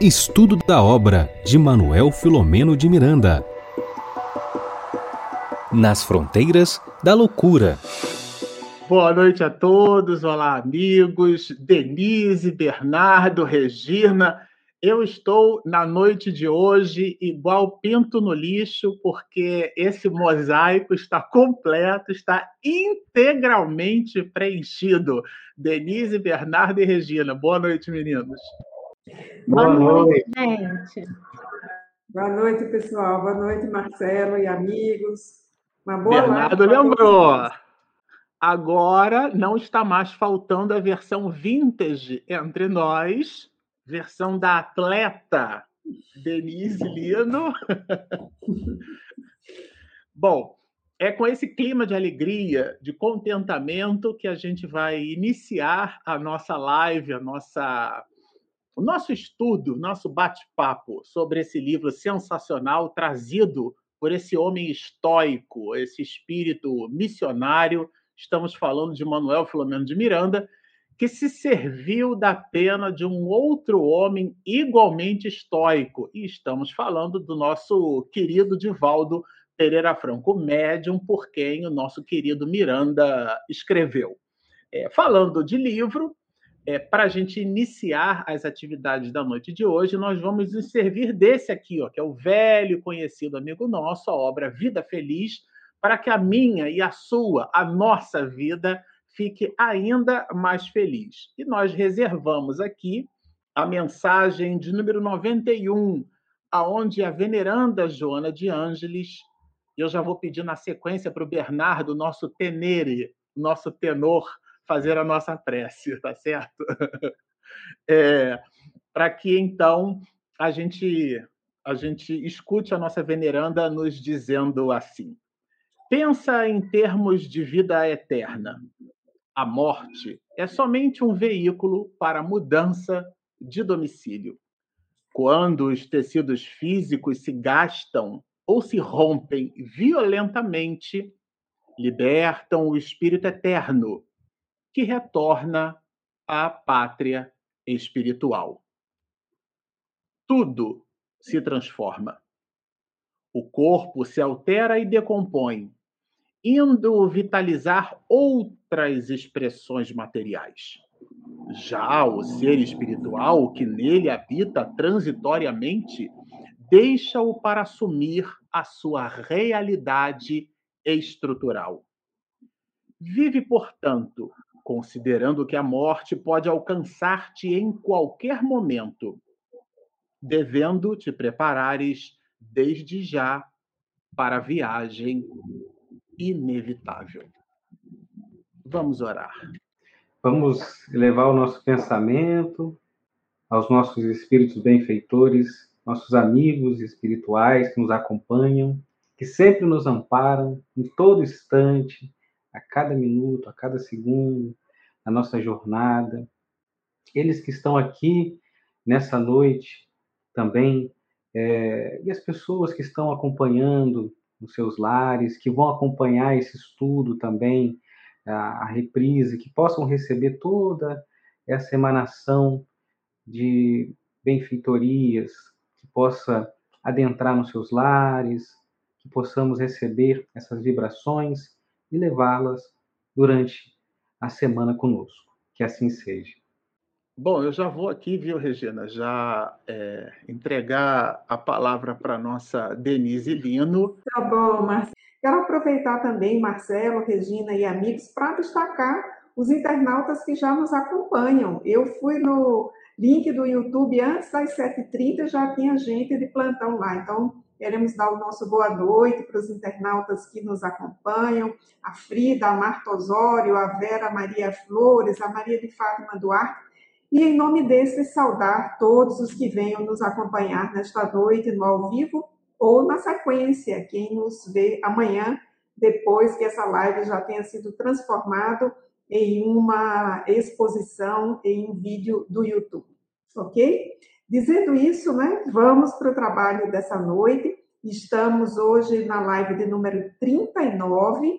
Estudo da obra de Manuel Filomeno de Miranda. Nas fronteiras da loucura. Boa noite a todos, olá amigos, Denise, Bernardo, Regina. Eu estou na noite de hoje igual pinto no lixo, porque esse mosaico está completo, está integralmente preenchido. Denise, Bernardo e Regina. Boa noite, meninos. Boa, Boa noite, gente. Boa noite, pessoal. Boa noite, Marcelo e amigos. Uma boa Bernardo lembrou. Agora não está mais faltando a versão vintage entre nós, versão da atleta Denise Lino. Bom, é com esse clima de alegria, de contentamento, que a gente vai iniciar a nossa live, a nossa o nosso estudo, nosso bate-papo sobre esse livro sensacional trazido por esse homem estoico, esse espírito missionário. Estamos falando de Manuel Filomeno de Miranda, que se serviu da pena de um outro homem igualmente estoico. E estamos falando do nosso querido Divaldo Pereira Franco, médium por quem o nosso querido Miranda escreveu. É, falando de livro, é, para a gente iniciar as atividades da noite de hoje, nós vamos nos servir desse aqui, ó, que é o velho conhecido amigo nosso, a obra Vida Feliz, para que a minha e a sua, a nossa vida, fique ainda mais feliz. E nós reservamos aqui a mensagem de número 91, aonde a veneranda Joana de Ângeles, eu já vou pedir na sequência para o Bernardo, nosso tenere, nosso tenor, fazer a nossa prece, tá certo? É, Para que então a gente a gente escute a nossa veneranda nos dizendo assim: pensa em termos de vida eterna. A morte é somente um veículo para mudança de domicílio. Quando os tecidos físicos se gastam ou se rompem violentamente, libertam o espírito eterno que retorna à pátria espiritual. Tudo se transforma. O corpo se altera e decompõe, indo vitalizar outras expressões materiais. Já o ser espiritual, que nele habita transitoriamente, deixa-o para assumir a sua realidade estrutural. Vive, portanto, considerando que a morte pode alcançar-te em qualquer momento, devendo te preparares desde já para a viagem inevitável. Vamos orar. Vamos levar o nosso pensamento aos nossos espíritos benfeitores, nossos amigos espirituais que nos acompanham, que sempre nos amparam em todo instante, a cada minuto, a cada segundo, na nossa jornada. Eles que estão aqui nessa noite também, é, e as pessoas que estão acompanhando nos seus lares, que vão acompanhar esse estudo também, a, a reprise, que possam receber toda essa emanação de benfeitorias, que possa adentrar nos seus lares, que possamos receber essas vibrações e levá-las durante a semana conosco. Que assim seja. Bom, eu já vou aqui, viu, Regina, já é, entregar a palavra para a nossa Denise Lino. Tá bom, Marcelo. Quero aproveitar também, Marcelo, Regina e amigos, para destacar os internautas que já nos acompanham. Eu fui no link do YouTube antes das 7h30, já tinha gente de plantão lá. Então, Queremos dar o nosso boa noite para os internautas que nos acompanham, a Frida, a Marta Osório, a Vera Maria Flores, a Maria de Fátima Duarte, e em nome desses saudar todos os que venham nos acompanhar nesta noite no ao vivo ou na sequência, quem nos vê amanhã, depois que essa live já tenha sido transformado em uma exposição em um vídeo do YouTube, ok? Dizendo isso, né, vamos para o trabalho dessa noite. Estamos hoje na live de número 39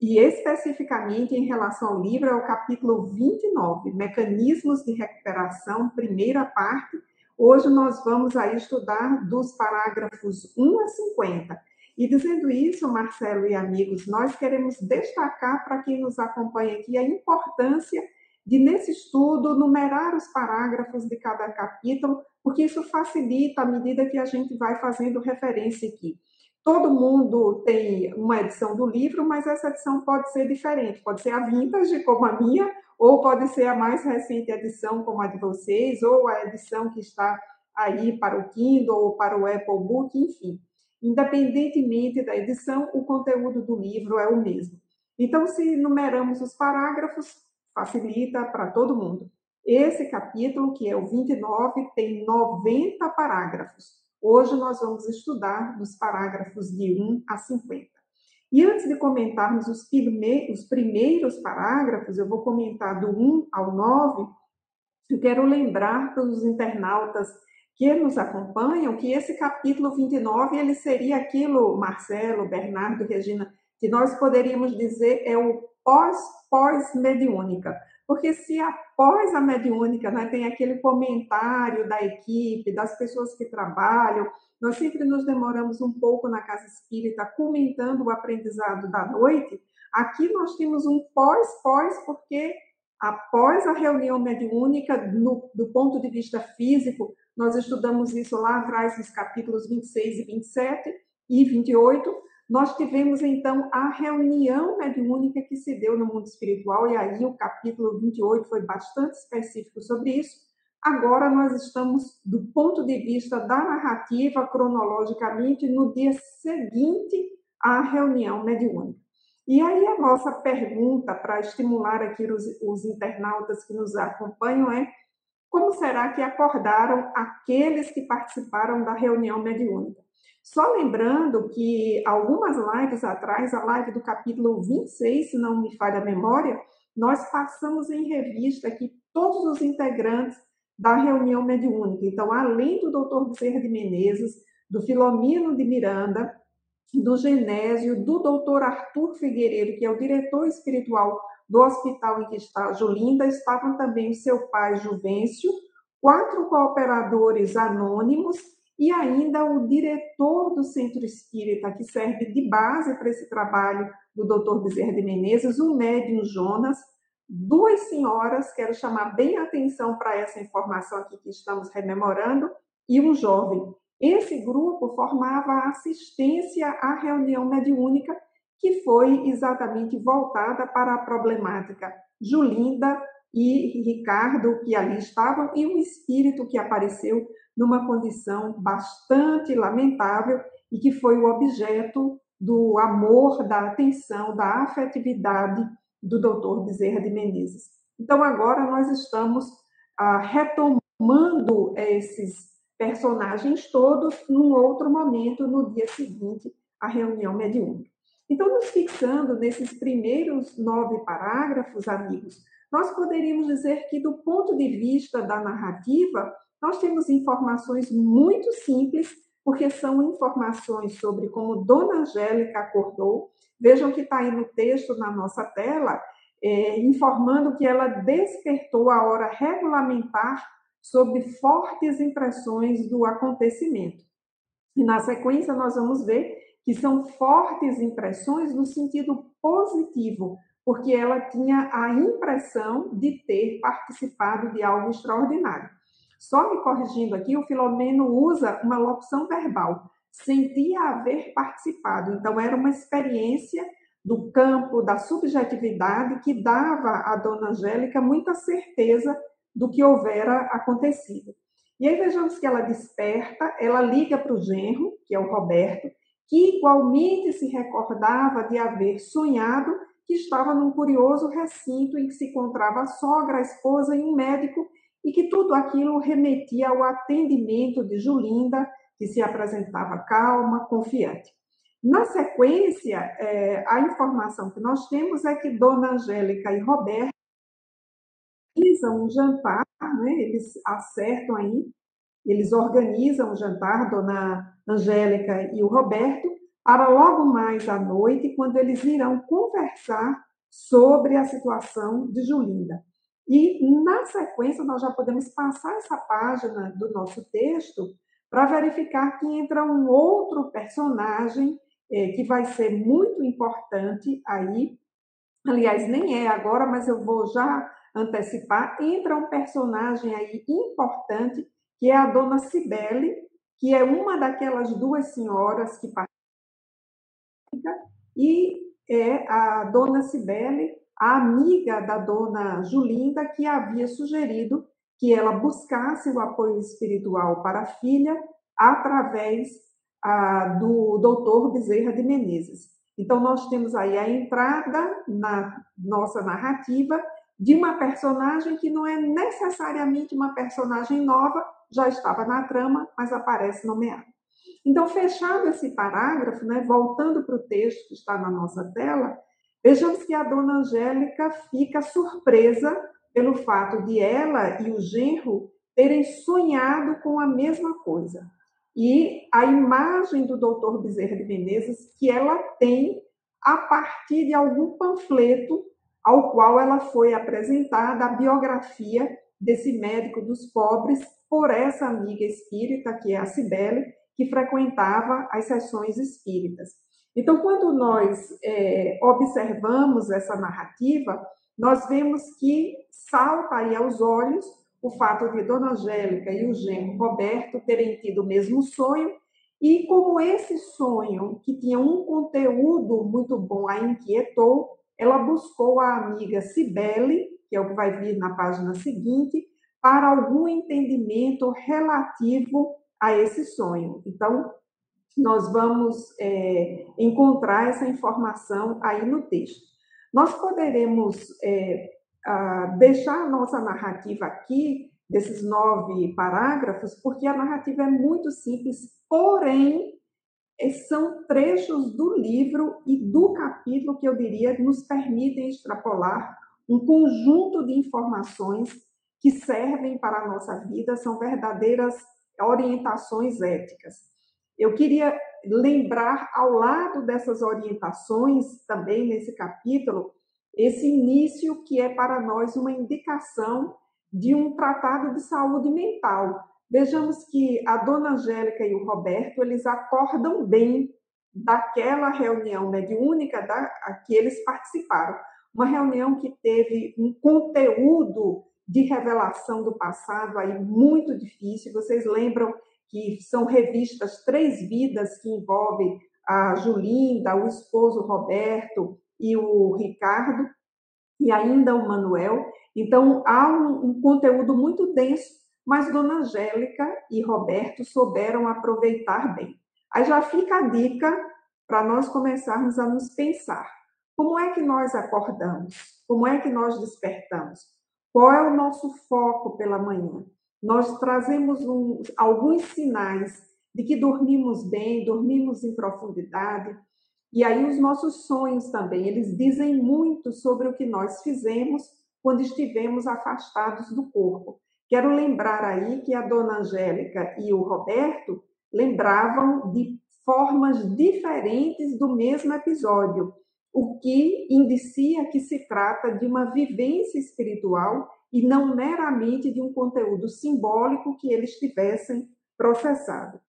e especificamente em relação ao livro é o capítulo 29, Mecanismos de Recuperação, primeira parte, Hoje nós vamos aí estudar dos parágrafos 1 a 50. E dizendo isso, Marcelo e amigos, nós queremos destacar para quem nos acompanha aqui a importância de, nesse estudo, numerar os parágrafos de cada capítulo, porque isso facilita à medida que a gente vai fazendo referência aqui. Todo mundo tem uma edição do livro, mas essa edição pode ser diferente. Pode ser a vintage, como a minha, ou pode ser a mais recente edição, como a de vocês, ou a edição que está aí para o Kindle ou para o Apple Book, enfim. Independentemente da edição, o conteúdo do livro é o mesmo. Então, se numeramos os parágrafos, facilita para todo mundo. Esse capítulo, que é o 29, tem 90 parágrafos. Hoje nós vamos estudar dos parágrafos de 1 a 50. E antes de comentarmos os, os primeiros parágrafos, eu vou comentar do 1 ao 9. Eu quero lembrar para os internautas que nos acompanham que esse capítulo 29 ele seria aquilo, Marcelo, Bernardo, Regina, que nós poderíamos dizer é o pós-pós-mediúnica. Porque se após a mediúnica né, tem aquele comentário da equipe, das pessoas que trabalham, nós sempre nos demoramos um pouco na casa espírita comentando o aprendizado da noite. Aqui nós temos um pós-pós, porque após a reunião mediúnica, no, do ponto de vista físico, nós estudamos isso lá atrás, nos capítulos 26 e 27 e 28, nós tivemos então a reunião mediúnica que se deu no mundo espiritual, e aí o capítulo 28 foi bastante específico sobre isso. Agora nós estamos, do ponto de vista da narrativa, cronologicamente, no dia seguinte à reunião mediúnica. E aí a nossa pergunta para estimular aqui os, os internautas que nos acompanham é como será que acordaram aqueles que participaram da reunião mediúnica? Só lembrando que algumas lives atrás, a live do capítulo 26, se não me falha a memória, nós passamos em revista aqui todos os integrantes da reunião mediúnica. Então, além do doutor Bezerra de Menezes, do Filomeno de Miranda, do Genésio, do doutor Arthur Figueiredo, que é o diretor espiritual do hospital em que está Julinda, estavam também seu pai Juvencio, quatro cooperadores anônimos e ainda o diretor do Centro Espírita, que serve de base para esse trabalho do Dr. Bezerra de Menezes, o médium Jonas, duas senhoras, quero chamar bem a atenção para essa informação aqui que estamos rememorando, e um jovem. Esse grupo formava assistência à reunião mediúnica, que foi exatamente voltada para a problemática Julinda e Ricardo, que ali estavam, e um espírito que apareceu numa condição bastante lamentável e que foi o objeto do amor, da atenção, da afetividade do doutor Bezerra de Menezes. Então, agora nós estamos ah, retomando esses personagens todos num outro momento, no dia seguinte à reunião mediúnica. Então, nos fixando nesses primeiros nove parágrafos, amigos, nós poderíamos dizer que, do ponto de vista da narrativa, nós temos informações muito simples, porque são informações sobre como Dona Angélica acordou. Vejam que está aí no texto na nossa tela, é, informando que ela despertou a hora regulamentar sobre fortes impressões do acontecimento. E na sequência nós vamos ver que são fortes impressões no sentido positivo, porque ela tinha a impressão de ter participado de algo extraordinário. Só me corrigindo aqui, o Filomeno usa uma locução verbal. Sentia haver participado. Então, era uma experiência do campo da subjetividade que dava à dona Angélica muita certeza do que houvera acontecido. E aí vejamos que ela desperta, ela liga para o genro, que é o Roberto, que igualmente se recordava de haver sonhado que estava num curioso recinto em que se encontrava a sogra, a esposa e um médico e que tudo aquilo remetia ao atendimento de Julinda, que se apresentava calma, confiante. Na sequência, é, a informação que nós temos é que Dona Angélica e Roberto organizam um jantar, né? eles acertam aí, eles organizam um jantar, Dona Angélica e o Roberto, para logo mais à noite, quando eles irão conversar sobre a situação de Julinda. E, na sequência, nós já podemos passar essa página do nosso texto para verificar que entra um outro personagem é, que vai ser muito importante aí. Aliás, nem é agora, mas eu vou já antecipar. Entra um personagem aí importante, que é a dona Cibele, que é uma daquelas duas senhoras que participam, e é a dona Cibele a amiga da dona Julinda, que havia sugerido que ela buscasse o apoio espiritual para a filha através do doutor Bezerra de Menezes. Então, nós temos aí a entrada na nossa narrativa de uma personagem que não é necessariamente uma personagem nova, já estava na trama, mas aparece nomeada. Então, fechado esse parágrafo, né, voltando para o texto que está na nossa tela, Vejamos que a dona Angélica fica surpresa pelo fato de ela e o genro terem sonhado com a mesma coisa. E a imagem do doutor Bezerra de Menezes que ela tem a partir de algum panfleto ao qual ela foi apresentada a biografia desse médico dos pobres por essa amiga espírita, que é a Cibele, que frequentava as sessões espíritas. Então, quando nós é, observamos essa narrativa, nós vemos que salta aí aos olhos o fato de Dona Angélica e o genro Roberto terem tido o mesmo sonho, e como esse sonho, que tinha um conteúdo muito bom, a inquietou, ela buscou a amiga Cibele, que é o que vai vir na página seguinte, para algum entendimento relativo a esse sonho. Então, nós vamos é, encontrar essa informação aí no texto. Nós poderemos é, a, deixar a nossa narrativa aqui, desses nove parágrafos, porque a narrativa é muito simples, porém, é, são trechos do livro e do capítulo que eu diria nos permitem extrapolar um conjunto de informações que servem para a nossa vida, são verdadeiras orientações éticas. Eu queria lembrar, ao lado dessas orientações, também nesse capítulo, esse início que é para nós uma indicação de um tratado de saúde mental. Vejamos que a dona Angélica e o Roberto, eles acordam bem daquela reunião mediúnica da, que eles participaram. Uma reunião que teve um conteúdo de revelação do passado aí muito difícil. Vocês lembram que são revistas Três Vidas, que envolve a Julinda, o esposo Roberto e o Ricardo, e ainda o Manuel. Então, há um, um conteúdo muito denso, mas Dona Angélica e Roberto souberam aproveitar bem. Aí já fica a dica para nós começarmos a nos pensar. Como é que nós acordamos? Como é que nós despertamos? Qual é o nosso foco pela manhã? Nós trazemos um, alguns sinais de que dormimos bem, dormimos em profundidade. E aí os nossos sonhos também, eles dizem muito sobre o que nós fizemos quando estivemos afastados do corpo. Quero lembrar aí que a dona Angélica e o Roberto lembravam de formas diferentes do mesmo episódio, o que indicia que se trata de uma vivência espiritual e não meramente de um conteúdo simbólico que eles tivessem processado.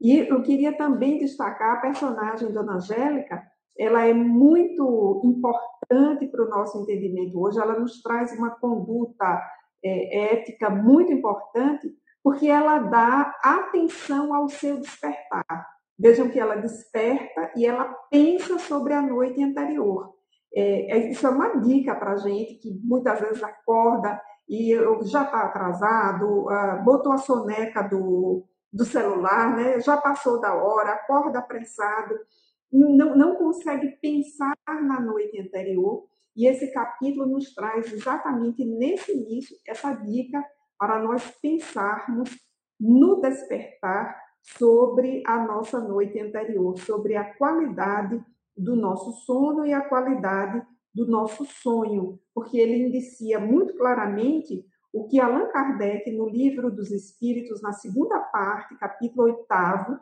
E eu queria também destacar a personagem Dona Angélica, ela é muito importante para o nosso entendimento hoje, ela nos traz uma conduta é, ética muito importante, porque ela dá atenção ao seu despertar. Vejam que ela desperta e ela pensa sobre a noite anterior. É, é, isso é uma dica para a gente que muitas vezes acorda e já está atrasado, uh, botou a soneca do, do celular, né? já passou da hora, acorda apressado, não, não consegue pensar na noite anterior. E esse capítulo nos traz exatamente nesse início essa dica para nós pensarmos no despertar sobre a nossa noite anterior, sobre a qualidade do nosso sono e a qualidade do nosso sonho, porque ele indicia muito claramente o que Allan Kardec, no livro dos Espíritos, na segunda parte, capítulo oitavo,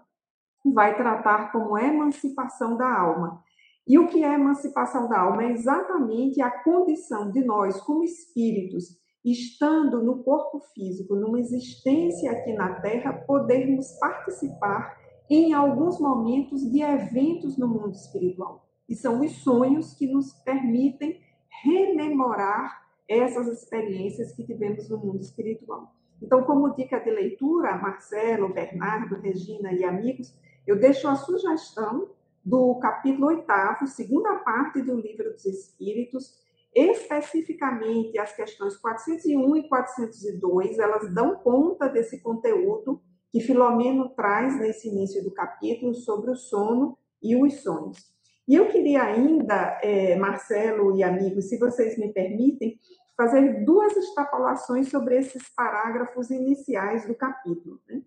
vai tratar como emancipação da alma. E o que é emancipação da alma? É exatamente a condição de nós, como espíritos, estando no corpo físico, numa existência aqui na Terra, podermos participar em alguns momentos de eventos no mundo espiritual. E são os sonhos que nos permitem rememorar essas experiências que tivemos no mundo espiritual. Então, como dica de leitura, Marcelo, Bernardo, Regina e amigos, eu deixo a sugestão do capítulo oitavo, segunda parte do Livro dos Espíritos, especificamente as questões 401 e 402, elas dão conta desse conteúdo que Filomeno traz nesse início do capítulo sobre o sono e os sonhos. E eu queria ainda, é, Marcelo e amigos, se vocês me permitem, fazer duas extrapolações sobre esses parágrafos iniciais do capítulo. Né?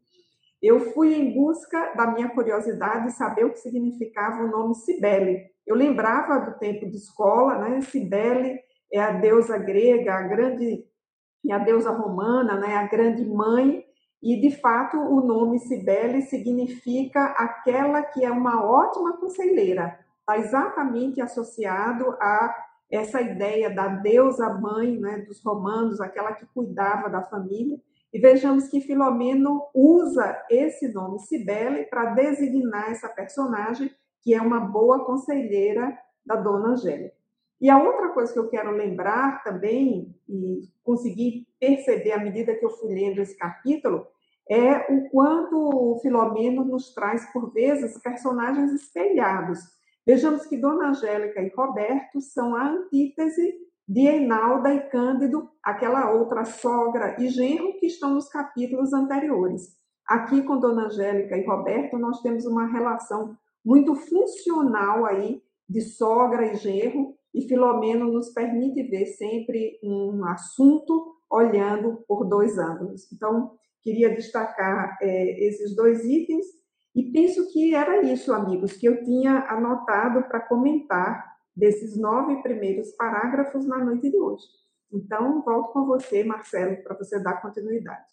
Eu fui em busca da minha curiosidade de saber o que significava o nome Cibele. Eu lembrava do tempo de escola, né? Cibele é a deusa grega, a grande e a deusa romana, né? A grande mãe. E de fato o nome Cibele significa aquela que é uma ótima conselheira. Está exatamente associado a essa ideia da deusa mãe, né? Dos romanos, aquela que cuidava da família. E vejamos que Filomeno usa esse nome Cibele para designar essa personagem que é uma boa conselheira da Dona Angélica. E a outra coisa que eu quero lembrar também, e conseguir perceber à medida que eu fui lendo esse capítulo, é o quanto o Filomeno nos traz, por vezes, personagens espelhados. Vejamos que Dona Angélica e Roberto são a antítese de Enalda e Cândido, aquela outra sogra e genro que estão nos capítulos anteriores. Aqui com Dona Angélica e Roberto, nós temos uma relação muito funcional aí de sogra e genro, e Filomeno nos permite ver sempre um assunto olhando por dois ângulos. Então, queria destacar é, esses dois itens e penso que era isso, amigos, que eu tinha anotado para comentar desses nove primeiros parágrafos na noite de hoje. Então, volto com você, Marcelo, para você dar continuidade.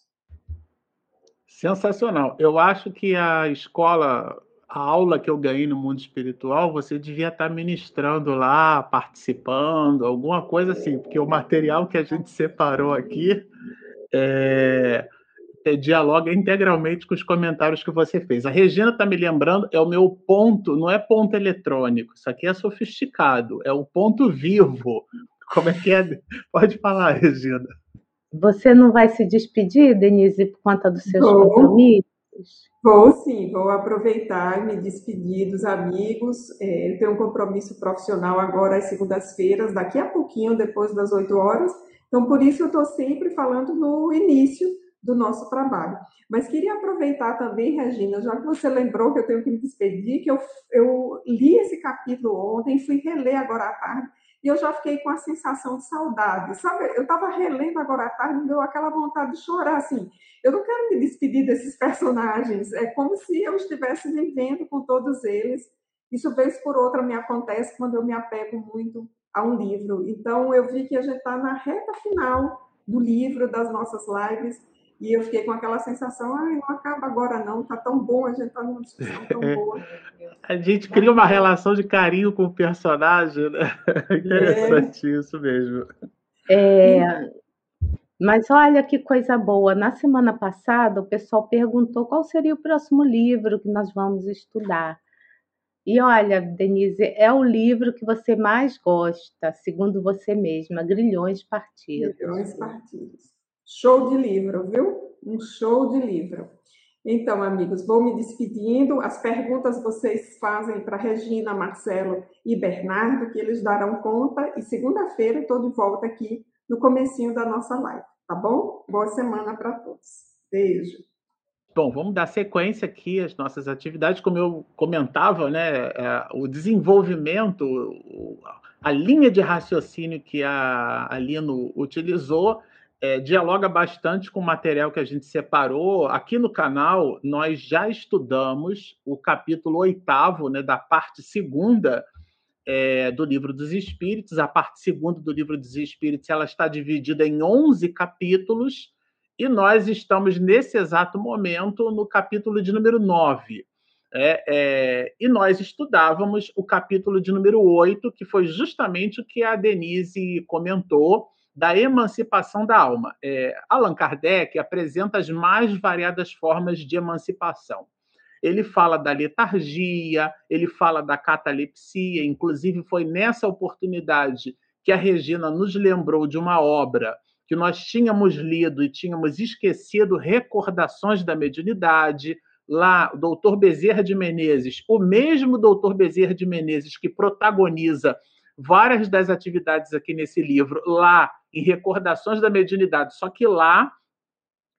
Sensacional. Eu acho que a escola, a aula que eu ganhei no mundo espiritual, você devia estar ministrando lá, participando, alguma coisa assim, porque o material que a gente separou aqui é, dialoga integralmente com os comentários que você fez. A Regina está me lembrando, é o meu ponto, não é ponto eletrônico, isso aqui é sofisticado, é o ponto vivo. Como é que é? Pode falar, Regina. Você não vai se despedir, Denise, por conta dos seus vou, compromissos? Vou sim, vou aproveitar e me despedir dos amigos. É, eu tenho um compromisso profissional agora às segundas-feiras, daqui a pouquinho, depois das 8 horas. Então, por isso eu estou sempre falando no início do nosso trabalho. Mas queria aproveitar também, Regina, já que você lembrou que eu tenho que me despedir, que eu, eu li esse capítulo ontem, fui reler agora à tarde, e eu já fiquei com a sensação de saudade. Sabe, eu estava relendo agora à tarde, me deu aquela vontade de chorar, assim. Eu não quero me despedir desses personagens, é como se eu estivesse vivendo com todos eles. Isso, vez por outra, me acontece quando eu me apego muito a um livro. Então, eu vi que a gente está na reta final do livro, das nossas lives, e eu fiquei com aquela sensação, ai, não acaba agora não, tá tão bom, a gente tá numa discussão tão boa. a gente cria uma relação de carinho com o personagem, né? Interessante é. isso mesmo. É, mas olha que coisa boa. Na semana passada, o pessoal perguntou qual seria o próximo livro que nós vamos estudar. E olha, Denise, é o livro que você mais gosta, segundo você mesma, Grilhões Partidos. Grilhões Partidos. Show de livro, viu? Um show de livro. Então, amigos, vou me despedindo. As perguntas vocês fazem para Regina, Marcelo e Bernardo, que eles darão conta. E segunda-feira estou de volta aqui no comecinho da nossa live, tá bom? Boa semana para todos. Beijo. Bom, vamos dar sequência aqui às nossas atividades. Como eu comentava, né, é, o desenvolvimento, a linha de raciocínio que a Alino utilizou é, dialoga bastante com o material que a gente separou. Aqui no canal, nós já estudamos o capítulo oitavo, né, da parte segunda é, do Livro dos Espíritos. A parte segunda do Livro dos Espíritos ela está dividida em 11 capítulos e nós estamos, nesse exato momento, no capítulo de número 9. É, é, e nós estudávamos o capítulo de número 8, que foi justamente o que a Denise comentou, da emancipação da alma. É, Allan Kardec apresenta as mais variadas formas de emancipação. Ele fala da letargia, ele fala da catalepsia, inclusive foi nessa oportunidade que a Regina nos lembrou de uma obra que nós tínhamos lido e tínhamos esquecido, Recordações da Mediunidade, lá, o doutor Bezerra de Menezes, o mesmo doutor Bezerra de Menezes que protagoniza várias das atividades aqui nesse livro, lá em Recordações da Mediunidade, só que lá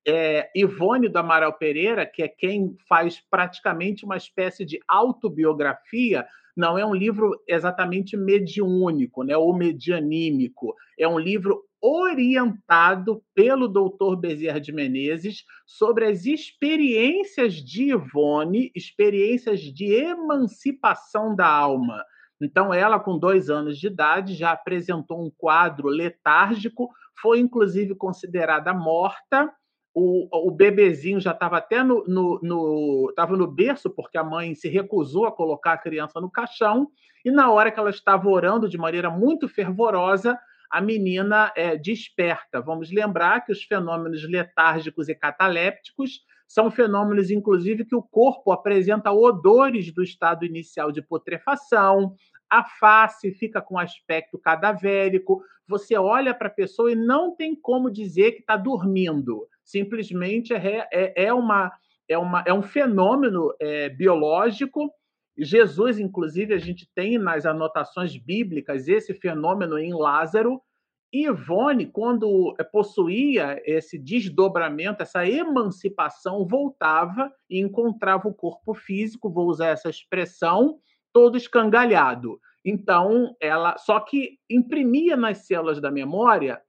é, Ivone do Amaral Pereira, que é quem faz praticamente uma espécie de autobiografia, não é um livro exatamente mediúnico, né, ou medianímico. É um livro orientado pelo doutor Bezerra de Menezes sobre as experiências de Ivone, experiências de emancipação da alma. Então, ela, com dois anos de idade, já apresentou um quadro letárgico, foi inclusive considerada morta. O, o bebezinho já estava até no, no, no, tava no berço, porque a mãe se recusou a colocar a criança no caixão, e na hora que ela estava orando de maneira muito fervorosa, a menina é, desperta. Vamos lembrar que os fenômenos letárgicos e catalépticos são fenômenos, inclusive, que o corpo apresenta odores do estado inicial de putrefação, a face fica com aspecto cadavérico, você olha para a pessoa e não tem como dizer que está dormindo. Simplesmente é, é, é, uma, é, uma, é um fenômeno é, biológico Jesus, inclusive, a gente tem nas anotações bíblicas esse fenômeno em Lázaro. E Ivone, quando possuía esse desdobramento, essa emancipação, voltava e encontrava o corpo físico, vou usar essa expressão, todo escangalhado. Então, ela só que imprimia nas células da memória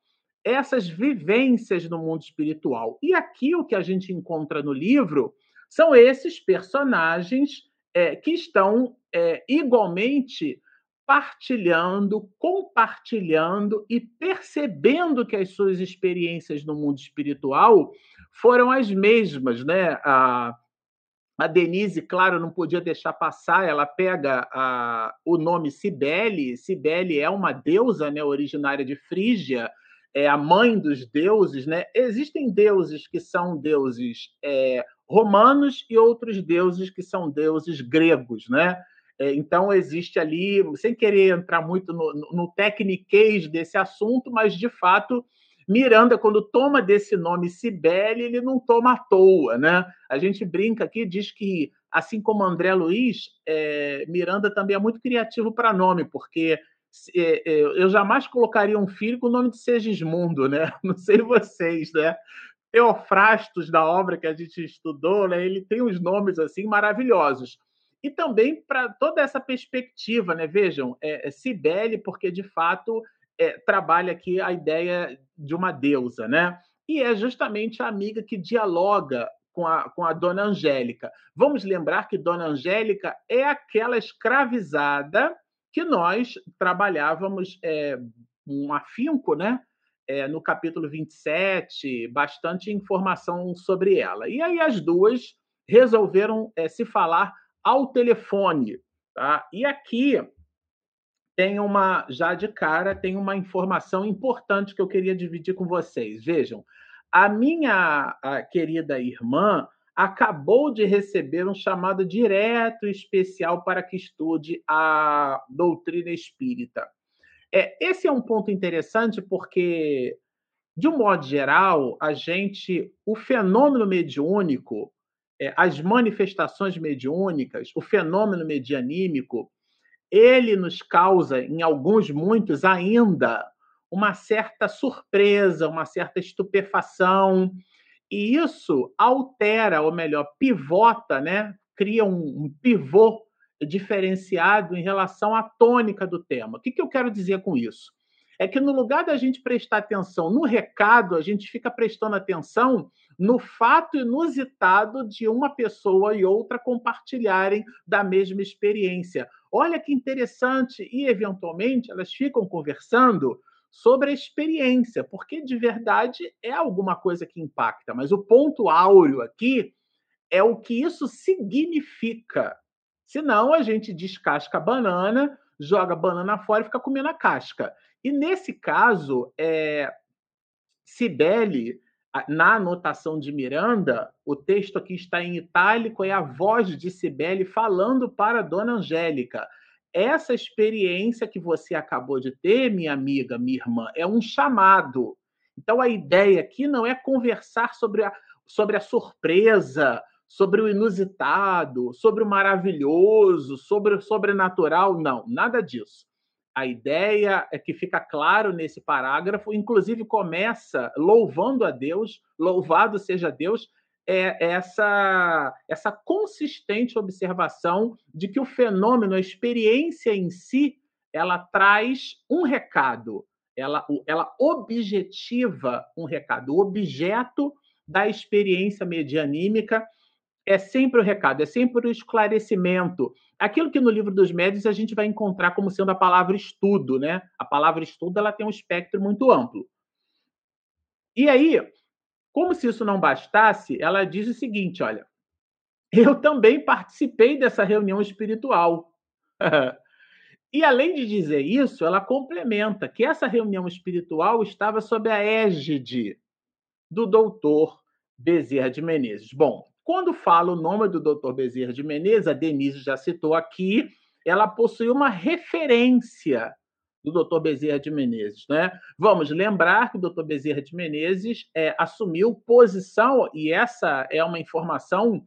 essas vivências no mundo espiritual. E aqui o que a gente encontra no livro são esses personagens é, que estão é, igualmente partilhando, compartilhando e percebendo que as suas experiências no mundo espiritual foram as mesmas, né? A Denise, claro, não podia deixar passar, ela pega a, o nome Cibele. Cibele é uma deusa né, originária de Frígia, é a mãe dos deuses. Né? Existem deuses que são deuses é, romanos e outros deuses que são deuses gregos, né? É, então existe ali, sem querer entrar muito no, no tecniquez desse assunto, mas de fato Miranda, quando toma desse nome Cibele, ele não toma à toa, né? A gente brinca aqui, diz que, assim como André Luiz, é, Miranda também é muito criativo para nome, porque é, é, eu jamais colocaria um filho com o nome de Segismundo, né? Não sei vocês, né? Teofrastos da obra que a gente estudou, né? Ele tem uns nomes assim maravilhosos. E também para toda essa perspectiva, né? Vejam, é, é Cibele, porque de fato é, trabalha aqui a ideia de uma deusa, né? E é justamente a amiga que dialoga com a, com a Dona Angélica. Vamos lembrar que Dona Angélica é aquela escravizada que nós trabalhávamos é, um afinco, né? é, no capítulo 27, bastante informação sobre ela. E aí as duas resolveram é, se falar ao telefone. Tá? E aqui tem uma, já de cara, tem uma informação importante que eu queria dividir com vocês. Vejam, a minha a querida irmã acabou de receber um chamado direto especial para que estude a doutrina espírita. É, esse é um ponto interessante porque, de um modo geral, a gente, o fenômeno mediúnico, é, as manifestações mediúnicas, o fenômeno medianímico, ele nos causa, em alguns, muitos ainda, uma certa surpresa, uma certa estupefação. E isso altera, ou melhor, pivota, né? cria um, um pivô diferenciado em relação à tônica do tema. O que, que eu quero dizer com isso? É que no lugar da gente prestar atenção no recado, a gente fica prestando atenção no fato inusitado de uma pessoa e outra compartilharem da mesma experiência. Olha que interessante, e eventualmente elas ficam conversando sobre a experiência, porque de verdade é alguma coisa que impacta, mas o ponto áureo aqui é o que isso significa. Senão, a gente descasca a banana, joga banana fora e fica comendo a casca. E nesse caso, é, Cibele, na anotação de Miranda, o texto aqui está em itálico, é a voz de Cibele falando para Dona Angélica. Essa experiência que você acabou de ter, minha amiga, minha irmã, é um chamado. Então a ideia aqui não é conversar sobre a, sobre a surpresa, sobre o inusitado, sobre o maravilhoso, sobre o sobrenatural, não, nada disso. A ideia é que fica claro nesse parágrafo, inclusive começa louvando a Deus, louvado seja Deus, é essa, essa consistente observação de que o fenômeno, a experiência em si, ela traz um recado, ela, ela objetiva um recado. O objeto da experiência medianímica é sempre o recado, é sempre o esclarecimento. Aquilo que no livro dos médios a gente vai encontrar como sendo a palavra estudo, né? A palavra estudo ela tem um espectro muito amplo. E aí, como se isso não bastasse, ela diz o seguinte: olha, eu também participei dessa reunião espiritual. e além de dizer isso, ela complementa que essa reunião espiritual estava sob a égide do doutor Bezerra de Menezes. Bom, quando fala o nome do Dr. Bezerra de Menezes, a Denise já citou aqui, ela possui uma referência do Dr. Bezerra de Menezes. Né? Vamos lembrar que o Dr. Bezerra de Menezes é, assumiu posição, e essa é uma informação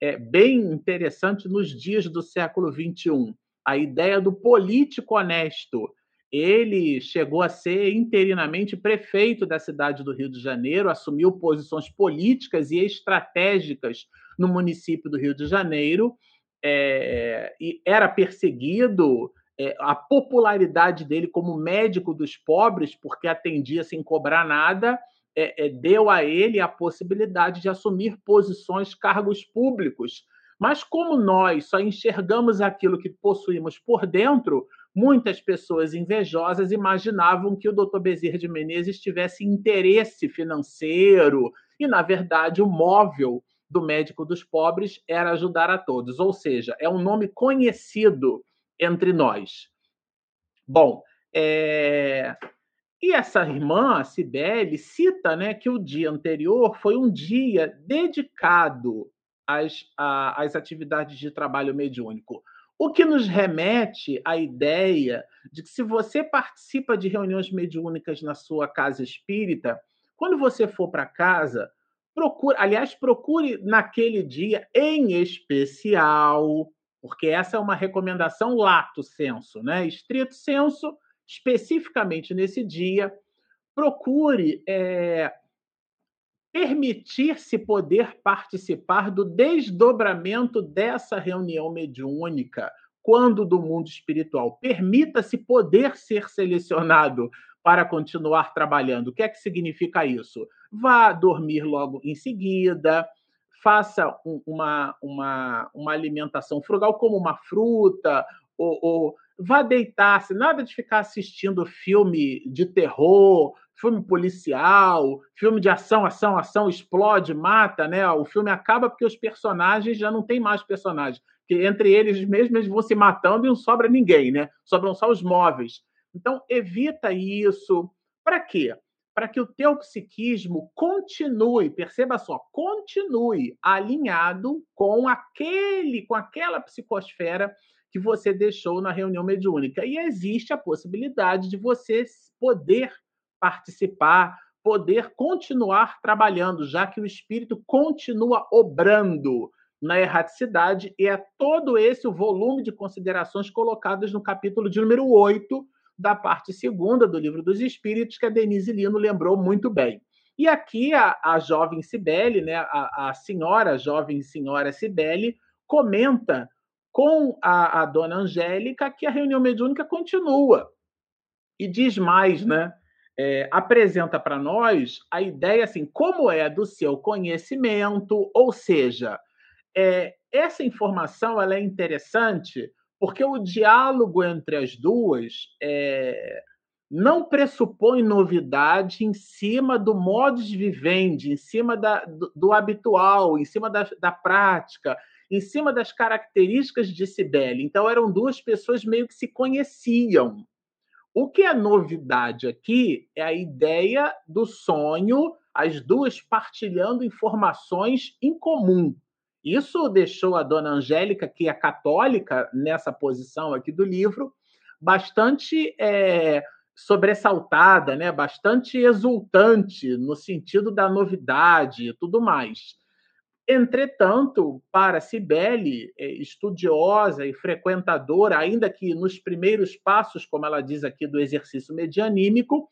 é, bem interessante nos dias do século XXI. A ideia do político honesto. Ele chegou a ser interinamente prefeito da cidade do Rio de Janeiro, assumiu posições políticas e estratégicas no município do Rio de Janeiro, é, e era perseguido. É, a popularidade dele como médico dos pobres, porque atendia sem cobrar nada, é, é deu a ele a possibilidade de assumir posições, cargos públicos. Mas como nós só enxergamos aquilo que possuímos por dentro, muitas pessoas invejosas imaginavam que o Dr. Bezerra de Menezes tivesse interesse financeiro e, na verdade, o móvel do médico dos pobres era ajudar a todos, ou seja, é um nome conhecido entre nós. Bom, é... e essa irmã, a Cibele, cita né, que o dia anterior foi um dia dedicado às, às atividades de trabalho mediúnico. O que nos remete à ideia de que se você participa de reuniões mediúnicas na sua casa espírita, quando você for para casa, procure, aliás, procure naquele dia em especial, porque essa é uma recomendação lato senso, né? Estrito senso, especificamente nesse dia, procure é, permitir-se poder participar do desdobramento dessa reunião mediúnica, quando do mundo espiritual. Permita-se poder ser selecionado para continuar trabalhando. O que é que significa isso? Vá dormir logo em seguida, faça uma, uma, uma alimentação frugal, como uma fruta, ou, ou vá deitar-se, nada de ficar assistindo filme de terror, filme policial, filme de ação, ação, ação, explode, mata, né? O filme acaba porque os personagens já não tem mais personagens, que entre eles mesmos eles vão se matando e não sobra ninguém, né? Sobram só os móveis. Então evita isso. Para quê? Para que o teu psiquismo continue, perceba só, continue alinhado com aquele, com aquela psicosfera que você deixou na reunião mediúnica. E existe a possibilidade de você poder participar, poder continuar trabalhando, já que o espírito continua obrando na erraticidade, e é todo esse o volume de considerações colocadas no capítulo de número 8 da parte segunda do Livro dos Espíritos, que a Denise Lino lembrou muito bem. E aqui a, a jovem Cibele, né, a, a senhora, a jovem senhora Cibele, comenta com a, a dona Angélica que a reunião mediúnica continua. E diz mais, né? É, apresenta para nós a ideia assim, como é do seu conhecimento, ou seja, é, essa informação ela é interessante porque o diálogo entre as duas é, não pressupõe novidade em cima do modus vivendi, em cima da, do, do, habitual, em cima da, da prática, em cima das características de Cibele. Então, eram duas pessoas meio que se conheciam. O que é novidade aqui é a ideia do sonho, as duas partilhando informações em comum. Isso deixou a dona Angélica, que é católica, nessa posição aqui do livro, bastante é, sobressaltada, né? bastante exultante no sentido da novidade e tudo mais. Entretanto, para Cibele, é, estudiosa e frequentadora, ainda que nos primeiros passos, como ela diz aqui, do exercício medianímico,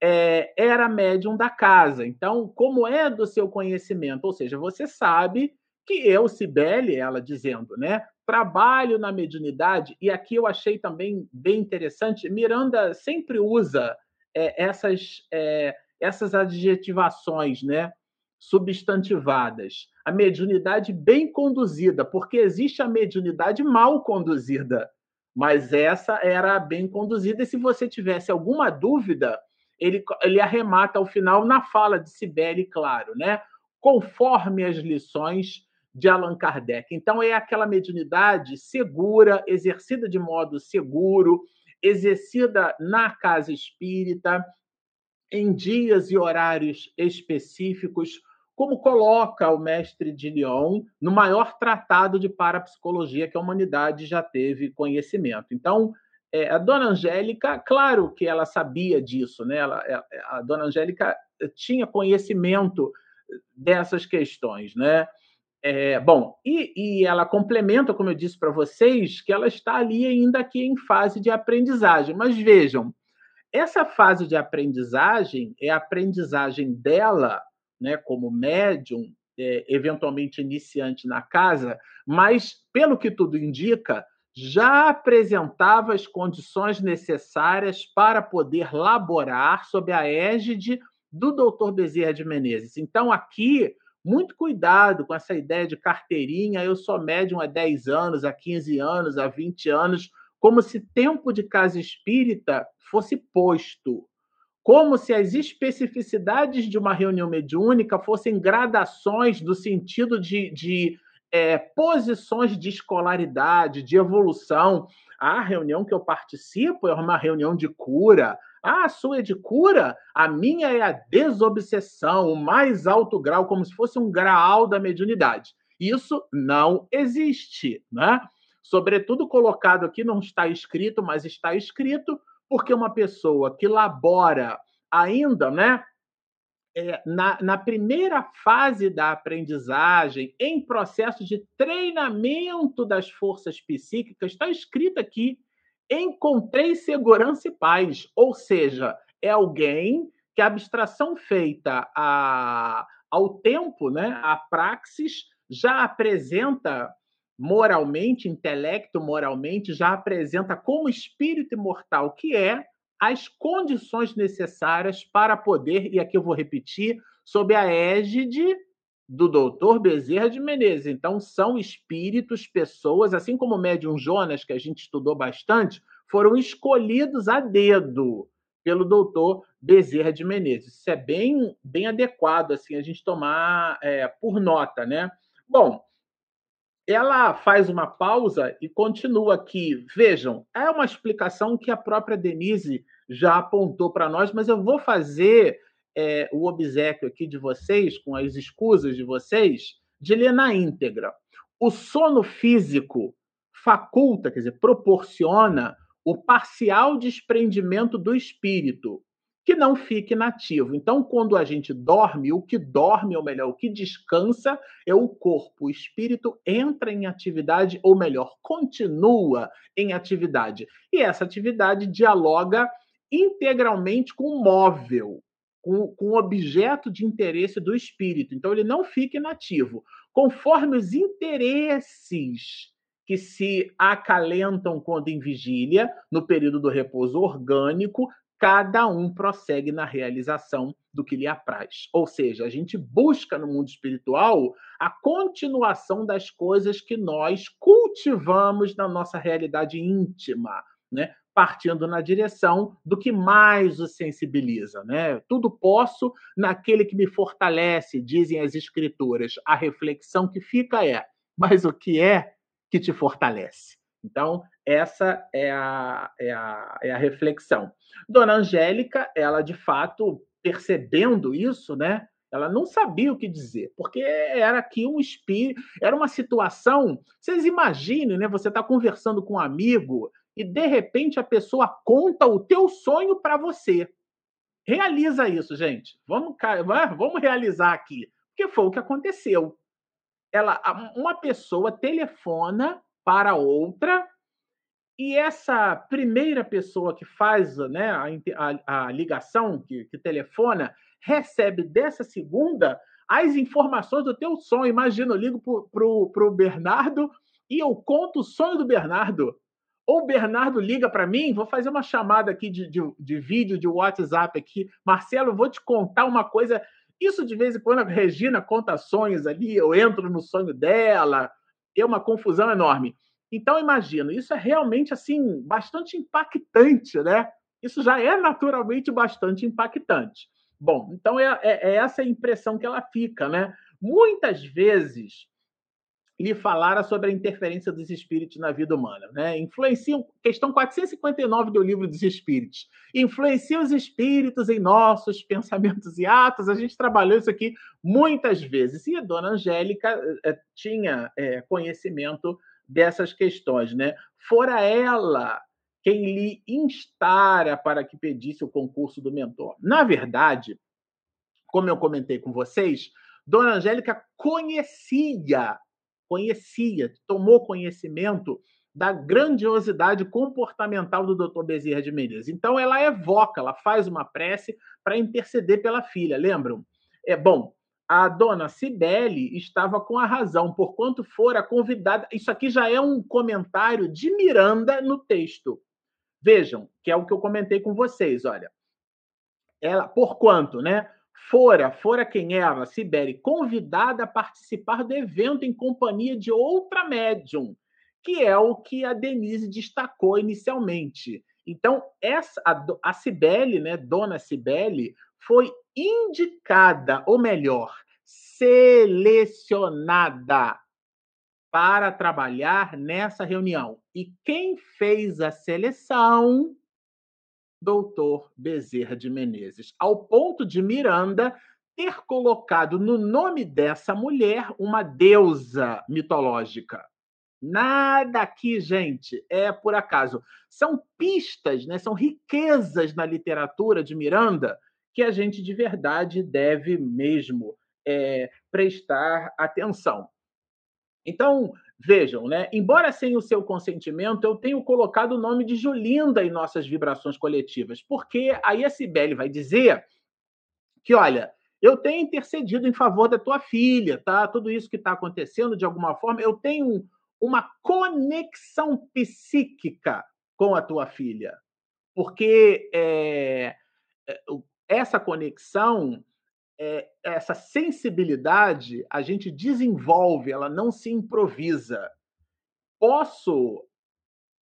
é, era médium da casa. Então, como é do seu conhecimento? Ou seja, você sabe que eu, Cibele, ela dizendo, né, trabalho na mediunidade, e aqui eu achei também bem interessante, Miranda sempre usa é, essas, é, essas adjetivações, né, substantivadas. A mediunidade bem conduzida, porque existe a mediunidade mal conduzida, mas essa era bem conduzida, e se você tivesse alguma dúvida, ele, ele arremata ao final na fala de Cibele, claro, né? Conforme as lições de Allan Kardec. Então, é aquela mediunidade segura, exercida de modo seguro, exercida na casa espírita, em dias e horários específicos, como coloca o mestre de Lyon no maior tratado de parapsicologia que a humanidade já teve conhecimento. Então, é, a dona Angélica, claro que ela sabia disso, né? Ela, é, a dona Angélica tinha conhecimento dessas questões, né? É, bom, e, e, ela complementa, como eu disse para vocês, que ela está ali ainda aqui em fase de aprendizagem. Mas vejam, essa fase de aprendizagem é a aprendizagem dela, né, como médium, é, eventualmente iniciante na casa, mas, pelo que tudo indica, já apresentava as condições necessárias para poder laborar sob a égide do doutor Bezerra de Menezes. Então, aqui muito cuidado com essa ideia de carteirinha, eu sou médium há 10 anos, há 15 anos, há 20 anos, como se tempo de casa espírita fosse posto. Como se as especificidades de uma reunião mediúnica fossem gradações do sentido de, de é, posições de escolaridade, de evolução. A reunião que eu participo é uma reunião de cura, ah, a sua é de cura? A minha é a desobsessão, o mais alto grau, como se fosse um grau da mediunidade. Isso não existe, né? Sobretudo colocado aqui, não está escrito, mas está escrito, porque uma pessoa que labora ainda, né? É, na, na primeira fase da aprendizagem, em processo de treinamento das forças psíquicas, está escrito aqui encontrei segurança e paz. Ou seja, é alguém que a abstração feita a, ao tempo, né, a praxis, já apresenta moralmente, intelecto moralmente, já apresenta como espírito imortal que é as condições necessárias para poder, e aqui eu vou repetir, sob a égide do doutor Bezerra de Menezes. Então, são espíritos, pessoas, assim como o médium Jonas, que a gente estudou bastante, foram escolhidos a dedo pelo doutor Bezerra de Menezes. Isso é bem, bem adequado assim a gente tomar é, por nota, né? Bom, ela faz uma pausa e continua aqui. Vejam, é uma explicação que a própria Denise já apontou para nós, mas eu vou fazer é, o obsequio aqui de vocês, com as escusas de vocês, de ler na íntegra. O sono físico faculta, quer dizer, proporciona o parcial desprendimento do espírito, que não fique inativo. Então, quando a gente dorme, o que dorme, ou melhor, o que descansa é o corpo. O espírito entra em atividade, ou melhor, continua em atividade. E essa atividade dialoga integralmente com o móvel com, com o objeto de interesse do espírito. Então, ele não fica inativo. Conforme os interesses que se acalentam quando em vigília, no período do repouso orgânico, cada um prossegue na realização do que lhe apraz. Ou seja, a gente busca no mundo espiritual a continuação das coisas que nós cultivamos na nossa realidade íntima, né? partindo na direção do que mais o sensibiliza, né? Tudo posso naquele que me fortalece, dizem as escrituras. A reflexão que fica é: mas o que é que te fortalece? Então, essa é a, é a, é a reflexão. Dona Angélica, ela de fato, percebendo isso, né? Ela não sabia o que dizer, porque era aqui um espírito, era uma situação. Vocês imaginem, né? Você está conversando com um amigo e de repente a pessoa conta o teu sonho para você. Realiza isso, gente. Vamos, vamos realizar aqui, porque foi o que aconteceu. Ela, uma pessoa telefona para outra e essa primeira pessoa que faz né, a, a, a ligação, que, que telefona, recebe dessa segunda as informações do teu sonho. Imagina, eu ligo para o Bernardo e eu conto o sonho do Bernardo. Ou o Bernardo liga para mim, vou fazer uma chamada aqui de, de, de, vídeo, de WhatsApp aqui. Marcelo, vou te contar uma coisa. Isso de vez em quando a Regina conta sonhos ali, eu entro no sonho dela, é uma confusão enorme. Então, imagino, isso é realmente assim bastante impactante, né? Isso já é naturalmente bastante impactante. Bom, então é, é, é essa a impressão que ela fica, né? Muitas vezes lhe falara sobre a interferência dos espíritos na vida humana. Né? Influenciam, questão 459 do livro dos Espíritos. Influencia os espíritos em nossos pensamentos e atos. A gente trabalhou isso aqui muitas vezes. E a dona Angélica é, tinha é, conhecimento dessas questões. Né? Fora ela quem lhe instara para que pedisse o concurso do mentor. Na verdade, como eu comentei com vocês, Dona Angélica conhecia conhecia, tomou conhecimento da grandiosidade comportamental do Dr. Bezerra de Menezes. Então ela evoca, ela faz uma prece para interceder pela filha, lembram? É bom. A dona Cibele estava com a razão, por quanto fora convidada. Isso aqui já é um comentário de Miranda no texto. Vejam, que é o que eu comentei com vocês, olha. Ela, por quanto, né? Fora, fora quem era, Sibeli, convidada a participar do evento em companhia de outra médium, que é o que a Denise destacou inicialmente. Então, essa, a, a Cibele, né, Dona Cibele, foi indicada, ou melhor, selecionada para trabalhar nessa reunião. E quem fez a seleção doutor Bezerra de Menezes, ao ponto de Miranda ter colocado no nome dessa mulher uma deusa mitológica. Nada aqui, gente, é por acaso. São pistas, né? são riquezas na literatura de Miranda que a gente de verdade deve mesmo é, prestar atenção. Então, Vejam, né? Embora sem o seu consentimento, eu tenho colocado o nome de Julinda em nossas vibrações coletivas, porque aí a Cibele vai dizer que, olha, eu tenho intercedido em favor da tua filha, tá? Tudo isso que está acontecendo, de alguma forma, eu tenho uma conexão psíquica com a tua filha, porque é, essa conexão é, essa sensibilidade a gente desenvolve, ela não se improvisa. Posso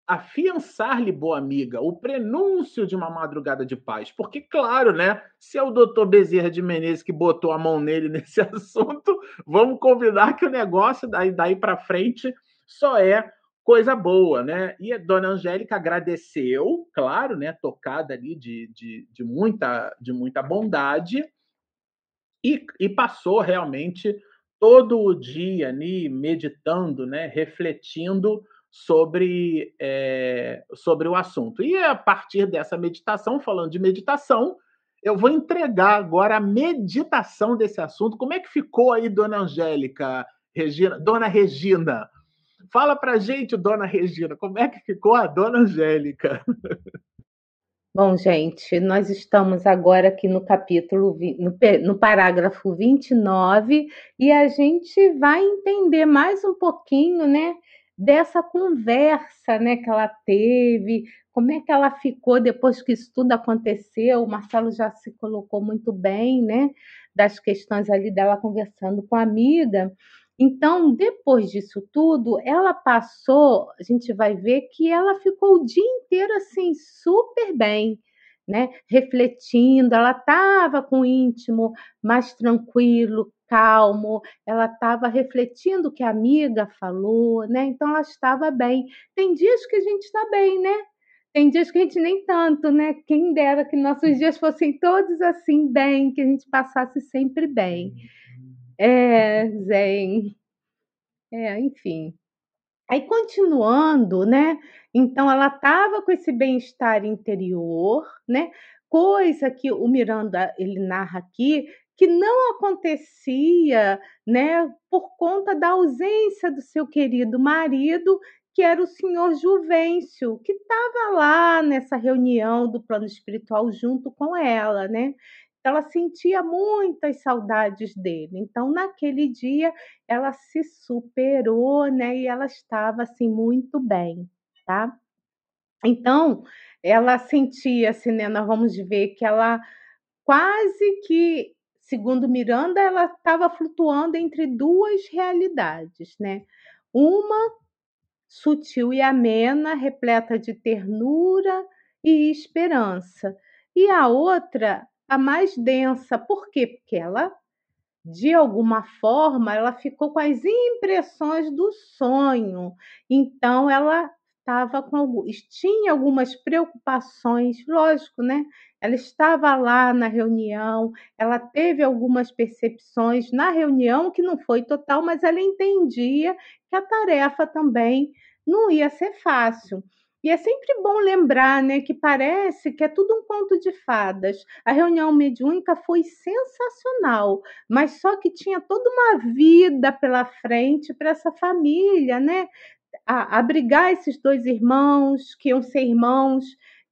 afiançar-lhe, boa amiga, o prenúncio de uma madrugada de paz. Porque, claro, né? Se é o doutor Bezerra de Menezes que botou a mão nele nesse assunto, vamos combinar que o negócio daí, daí para frente só é coisa boa, né? E a dona Angélica agradeceu, claro, né? Tocada ali de, de, de, muita, de muita bondade e, e passou realmente todo o dia ali meditando, né, refletindo sobre, é, sobre o assunto. E a partir dessa meditação, falando de meditação, eu vou entregar agora a meditação desse assunto. Como é que ficou aí, dona Angélica, Regina? Dona Regina, fala pra gente, dona Regina, como é que ficou a dona Angélica? Bom, gente, nós estamos agora aqui no capítulo, no, parágrafo 29, e a gente vai entender mais um pouquinho, né, dessa conversa, né, que ela teve, como é que ela ficou depois que isso tudo aconteceu. O Marcelo já se colocou muito bem, né, das questões ali dela conversando com a amiga. Então, depois disso tudo, ela passou, a gente vai ver que ela ficou o dia inteiro assim super bem, né? Refletindo, ela estava com o íntimo mais tranquilo, calmo, ela estava refletindo o que a amiga falou, né? Então ela estava bem. Tem dias que a gente está bem, né? Tem dias que a gente nem tanto, né? Quem dera que nossos dias fossem todos assim, bem, que a gente passasse sempre bem. É, Zen. É, enfim. Aí, continuando, né? Então, ela estava com esse bem-estar interior, né? Coisa que o Miranda ele narra aqui que não acontecia, né, por conta da ausência do seu querido marido que era o senhor Juvencio, que estava lá nessa reunião do plano espiritual junto com ela, né? Ela sentia muitas saudades dele. Então, naquele dia, ela se superou, né? E ela estava assim muito bem, tá? Então, ela sentia-se, né? Nós vamos ver que ela quase que, segundo Miranda, ela estava flutuando entre duas realidades, né? Uma sutil e amena, repleta de ternura e esperança. E a outra, a mais densa, por quê? Porque ela, de alguma forma, ela ficou com as impressões do sonho. Então, ela estava com tinha algumas preocupações, lógico, né? Ela estava lá na reunião, ela teve algumas percepções na reunião que não foi total, mas ela entendia que a tarefa também não ia ser fácil. E é sempre bom lembrar, né, que parece que é tudo um conto de fadas. A reunião mediúnica foi sensacional, mas só que tinha toda uma vida pela frente para essa família, né? A, abrigar esses dois irmãos, que iam ser irmãos,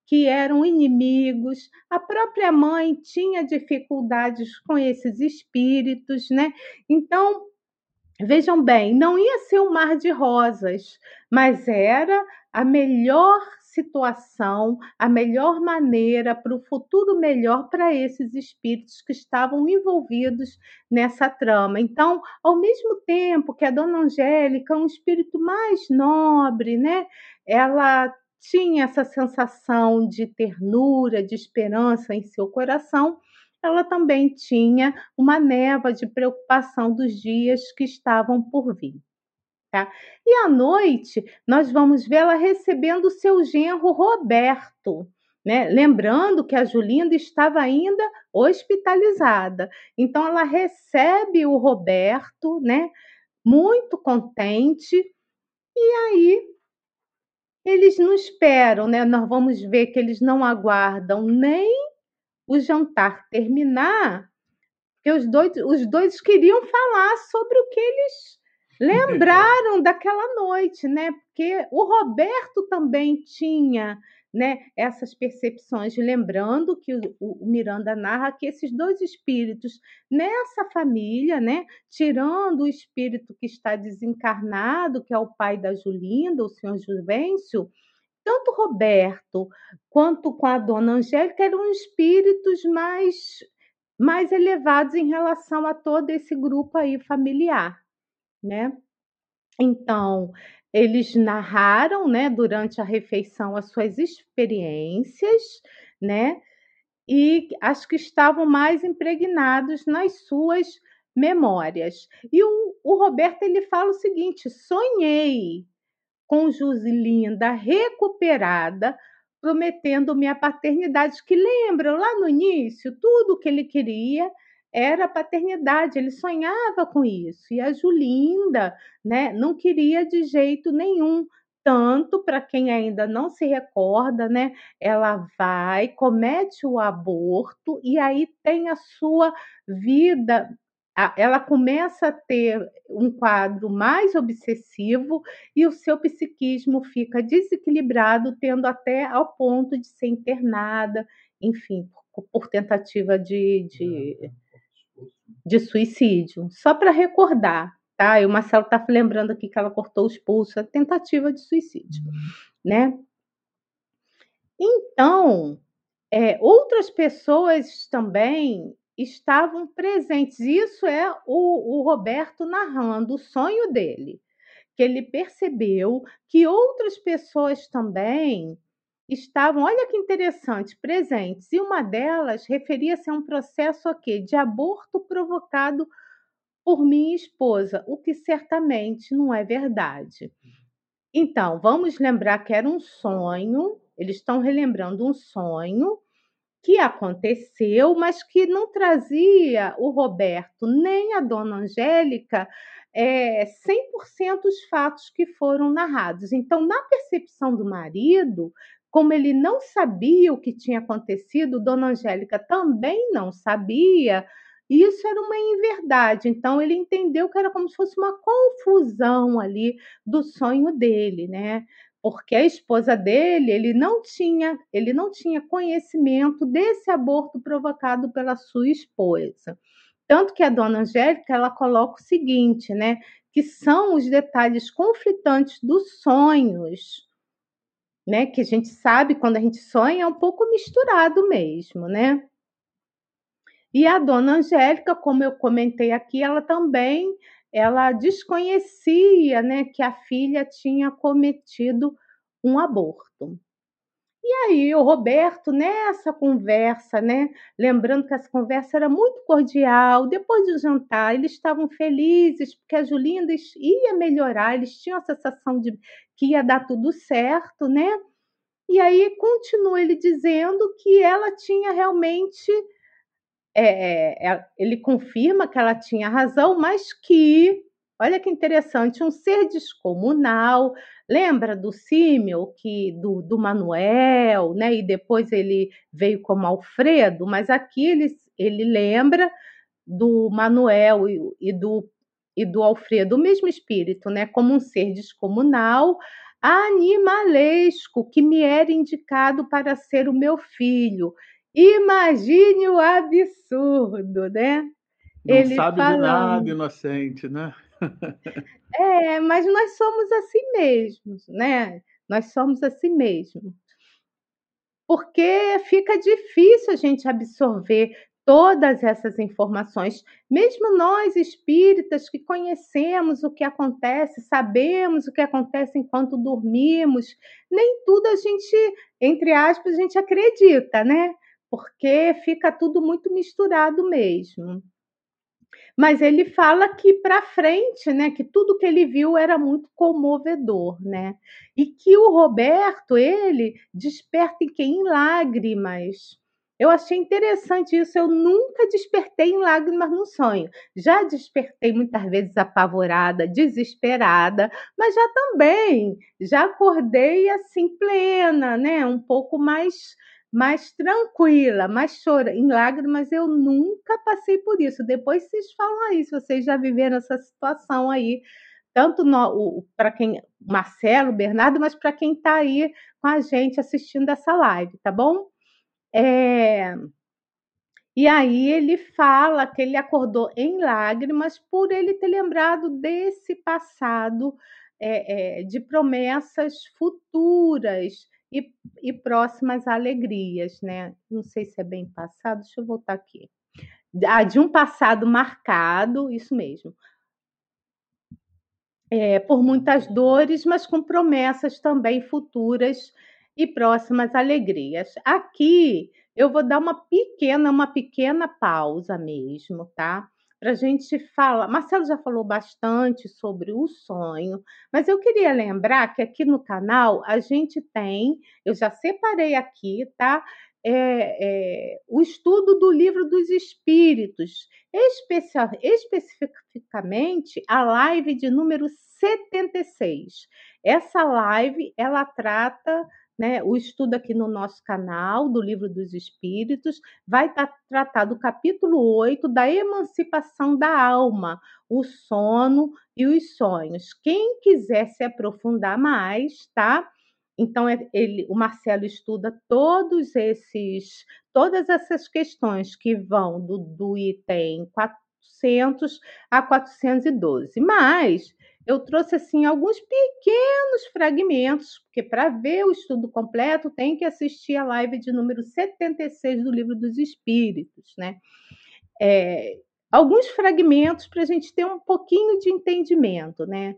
que eram inimigos. A própria mãe tinha dificuldades com esses espíritos, né? Então, Vejam bem, não ia ser um mar de rosas, mas era a melhor situação, a melhor maneira para o futuro melhor para esses espíritos que estavam envolvidos nessa trama. Então, ao mesmo tempo que a dona Angélica, um espírito mais nobre, né? Ela tinha essa sensação de ternura, de esperança em seu coração, ela também tinha uma neva de preocupação dos dias que estavam por vir. Tá? E à noite, nós vamos vê-la recebendo seu genro Roberto. Né? Lembrando que a Julinda estava ainda hospitalizada. Então, ela recebe o Roberto, né? muito contente, e aí eles não esperam, né? Nós vamos ver que eles não aguardam nem o jantar terminar, que os dois, os dois queriam falar sobre o que eles lembraram daquela noite, né? Porque o Roberto também tinha né, essas percepções, lembrando que o, o, Miranda narra que esses dois espíritos nessa família, né, tirando o espírito que está desencarnado, que é o pai da Julinda, o senhor Juvencio, tanto Roberto quanto com a dona Angélica eram espíritos mais, mais elevados em relação a todo esse grupo aí familiar, né? Então, eles narraram, né, durante a refeição as suas experiências, né? E acho que estavam mais impregnados nas suas memórias. E o, o Roberto ele fala o seguinte: sonhei com Joselinda recuperada, prometendo-me a paternidade, que lembram lá no início, tudo que ele queria era paternidade, ele sonhava com isso. E a Julinda, né, não queria de jeito nenhum. Tanto para quem ainda não se recorda, né? Ela vai, comete o aborto e aí tem a sua vida ela começa a ter um quadro mais obsessivo e o seu psiquismo fica desequilibrado, tendo até ao ponto de ser internada, enfim, por tentativa de, de, de suicídio. Só para recordar, tá? E o Marcelo está lembrando aqui que ela cortou os pulsos, a tentativa de suicídio, né? Então, é, outras pessoas também estavam presentes. Isso é o, o Roberto narrando o sonho dele, que ele percebeu que outras pessoas também estavam, olha que interessante, presentes. E uma delas referia-se a um processo aqui de aborto provocado por minha esposa, o que certamente não é verdade. Então, vamos lembrar que era um sonho, eles estão relembrando um sonho que aconteceu, mas que não trazia o Roberto nem a dona Angélica é, 100% os fatos que foram narrados. Então, na percepção do marido, como ele não sabia o que tinha acontecido, Dona Angélica também não sabia, isso era uma inverdade. Então ele entendeu que era como se fosse uma confusão ali do sonho dele, né? Porque a esposa dele, ele não tinha, ele não tinha conhecimento desse aborto provocado pela sua esposa. Tanto que a dona Angélica, ela coloca o seguinte, né, que são os detalhes conflitantes dos sonhos, né, que a gente sabe quando a gente sonha é um pouco misturado mesmo, né? E a dona Angélica, como eu comentei aqui, ela também ela desconhecia, né, que a filha tinha cometido um aborto. E aí o Roberto nessa conversa, né, lembrando que essa conversa era muito cordial, depois do jantar eles estavam felizes porque a Julinda ia melhorar, eles tinham a sensação de que ia dar tudo certo, né? E aí continua ele dizendo que ela tinha realmente é, é, ele confirma que ela tinha razão, mas que, olha que interessante, um ser descomunal, lembra do símil que do, do Manuel, né? E depois ele veio como Alfredo, mas aqui ele, ele lembra do Manuel e, e do e do Alfredo, o mesmo espírito, né? Como um ser descomunal, animalesco, que me era indicado para ser o meu filho Imagine o absurdo, né? Não Ele sabe falando. de nada, inocente, né? é, mas nós somos assim mesmos, né? Nós somos assim mesmo. Porque fica difícil a gente absorver todas essas informações. Mesmo nós espíritas que conhecemos o que acontece, sabemos o que acontece enquanto dormimos, nem tudo a gente, entre aspas, a gente acredita, né? Porque fica tudo muito misturado mesmo. Mas ele fala que para frente, né, que tudo que ele viu era muito comovedor, né? E que o Roberto, ele desperta em quem em lágrimas. Eu achei interessante isso. Eu nunca despertei em lágrimas no sonho. Já despertei muitas vezes apavorada, desesperada, mas já também já acordei assim plena, né? Um pouco mais mais tranquila, mais chora, em lágrimas, eu nunca passei por isso. Depois vocês falam aí, se vocês já viveram essa situação aí, tanto para quem, Marcelo, Bernardo, mas para quem está aí com a gente assistindo essa live, tá bom? É... E aí ele fala que ele acordou em lágrimas por ele ter lembrado desse passado é, é, de promessas futuras e, e próximas alegrias, né? Não sei se é bem passado, deixa eu voltar aqui. Ah, de um passado marcado, isso mesmo. É, por muitas dores, mas com promessas também futuras e próximas alegrias. Aqui eu vou dar uma pequena, uma pequena pausa mesmo, tá? Para a gente falar. Marcelo já falou bastante sobre o sonho, mas eu queria lembrar que aqui no canal a gente tem, eu já separei aqui, tá? É, é, o estudo do livro dos espíritos, especial, especificamente a live de número 76. Essa live ela trata né, o estudo aqui no nosso canal do Livro dos Espíritos vai tá tratado o capítulo 8 da emancipação da alma, o sono e os sonhos. Quem quiser se aprofundar mais, tá? Então é, ele, o Marcelo estuda todos esses, todas essas questões que vão do, do item 400 a 412. Mas eu trouxe assim alguns pequenos fragmentos, porque para ver o estudo completo tem que assistir a live de número 76 do Livro dos Espíritos, né? é, alguns fragmentos para a gente ter um pouquinho de entendimento, né?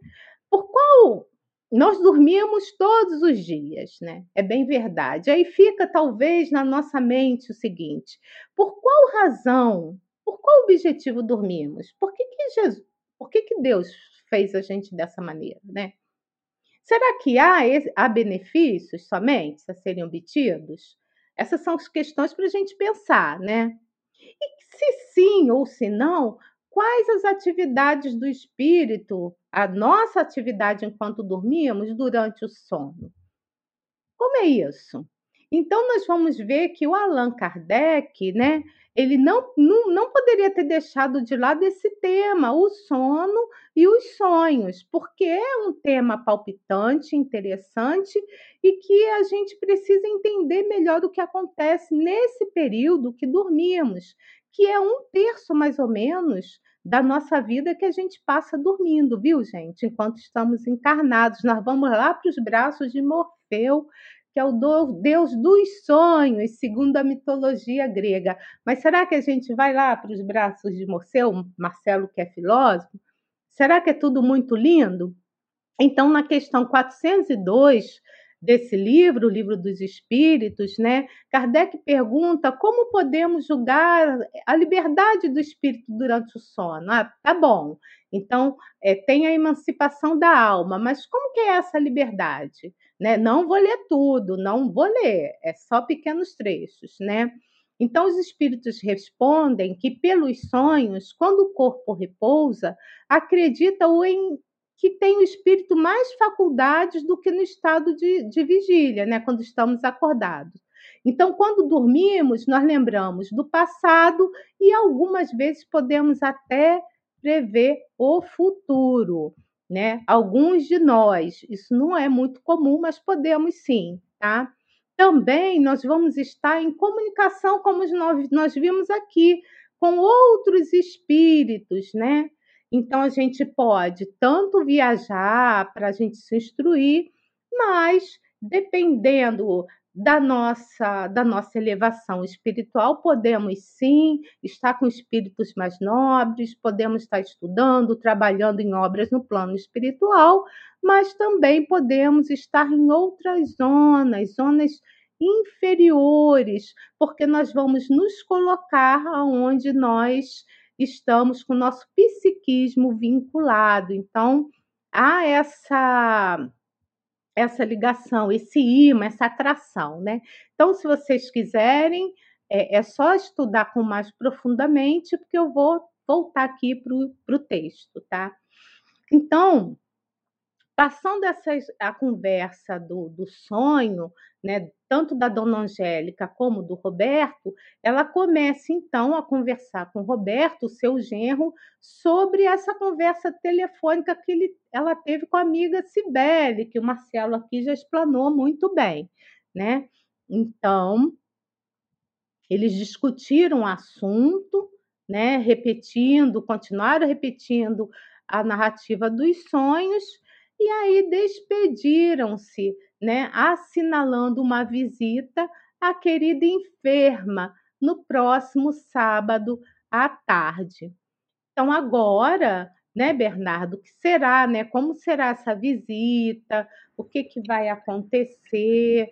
Por qual nós dormimos todos os dias, né? É bem verdade. Aí fica talvez na nossa mente o seguinte: por qual razão, por qual objetivo dormimos? Por que, que Jesus, por que, que Deus fez a gente dessa maneira, né? Será que há, há benefícios somente a serem obtidos? Essas são as questões para a gente pensar, né? E se sim ou se não, quais as atividades do espírito, a nossa atividade enquanto dormimos durante o sono? Como é isso? Então, nós vamos ver que o Allan Kardec, né, ele não, não, não poderia ter deixado de lado esse tema, o sono e os sonhos, porque é um tema palpitante, interessante e que a gente precisa entender melhor o que acontece nesse período que dormimos, que é um terço mais ou menos da nossa vida que a gente passa dormindo, viu, gente? Enquanto estamos encarnados, nós vamos lá para os braços de Morfeu que é o deus dos sonhos, segundo a mitologia grega. Mas será que a gente vai lá para os braços de Morceu, Marcelo, que é filósofo? Será que é tudo muito lindo? Então, na questão 402 desse livro, o Livro dos Espíritos, né, Kardec pergunta como podemos julgar a liberdade do espírito durante o sono. Ah, tá bom. Então, é, tem a emancipação da alma, mas como que é essa liberdade? Né? Não vou ler tudo, não vou ler, é só pequenos trechos, né? Então, os espíritos respondem que, pelos sonhos, quando o corpo repousa, acreditam em que tem o espírito mais faculdades do que no estado de, de vigília, né? quando estamos acordados. Então, quando dormimos, nós lembramos do passado e algumas vezes podemos até prever o futuro né? Alguns de nós, isso não é muito comum, mas podemos sim, tá? Também nós vamos estar em comunicação, como nós, nós vimos aqui, com outros espíritos, né? Então a gente pode tanto viajar para a gente se instruir, mas dependendo da nossa, da nossa elevação espiritual, podemos sim estar com espíritos mais nobres, podemos estar estudando, trabalhando em obras no plano espiritual, mas também podemos estar em outras zonas, zonas inferiores, porque nós vamos nos colocar aonde nós estamos com o nosso psiquismo vinculado. Então, há essa essa ligação, esse imã, essa atração, né? Então, se vocês quiserem, é, é só estudar com mais profundamente, porque eu vou voltar aqui para o texto, tá? Então, passando essa, a conversa do, do sonho, né, tanto da dona Angélica como do Roberto, ela começa então a conversar com o Roberto, seu genro, sobre essa conversa telefônica que ele, ela teve com a amiga Cibele, que o Marcelo aqui já explanou muito bem, né? Então, eles discutiram o assunto, né, repetindo, continuaram repetindo a narrativa dos sonhos, e aí despediram-se né, assinalando uma visita à querida enferma no próximo sábado à tarde. Então, agora, né, Bernardo, o que será, né? Como será essa visita? O que, que vai acontecer?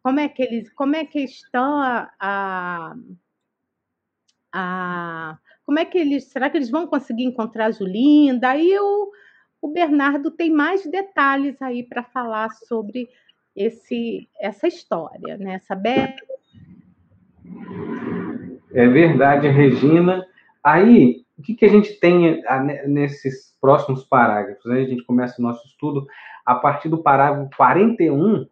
Como é que eles, como é que estão a, a, a como é que eles, será que eles vão conseguir encontrar a Julinda? Aí o, o Bernardo tem mais detalhes aí para falar sobre esse, essa história, né? essa É verdade, Regina. Aí, o que, que a gente tem nesses próximos parágrafos? A gente começa o nosso estudo a partir do parágrafo 41,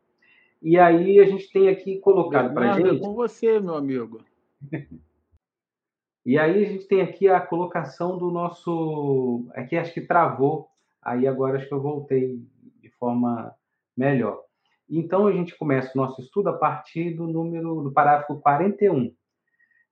e aí a gente tem aqui colocado para a gente. com você, meu amigo. E aí a gente tem aqui a colocação do nosso. Aqui acho que travou, aí agora acho que eu voltei de forma melhor. Então, a gente começa o nosso estudo a partir do número do parágrafo 41,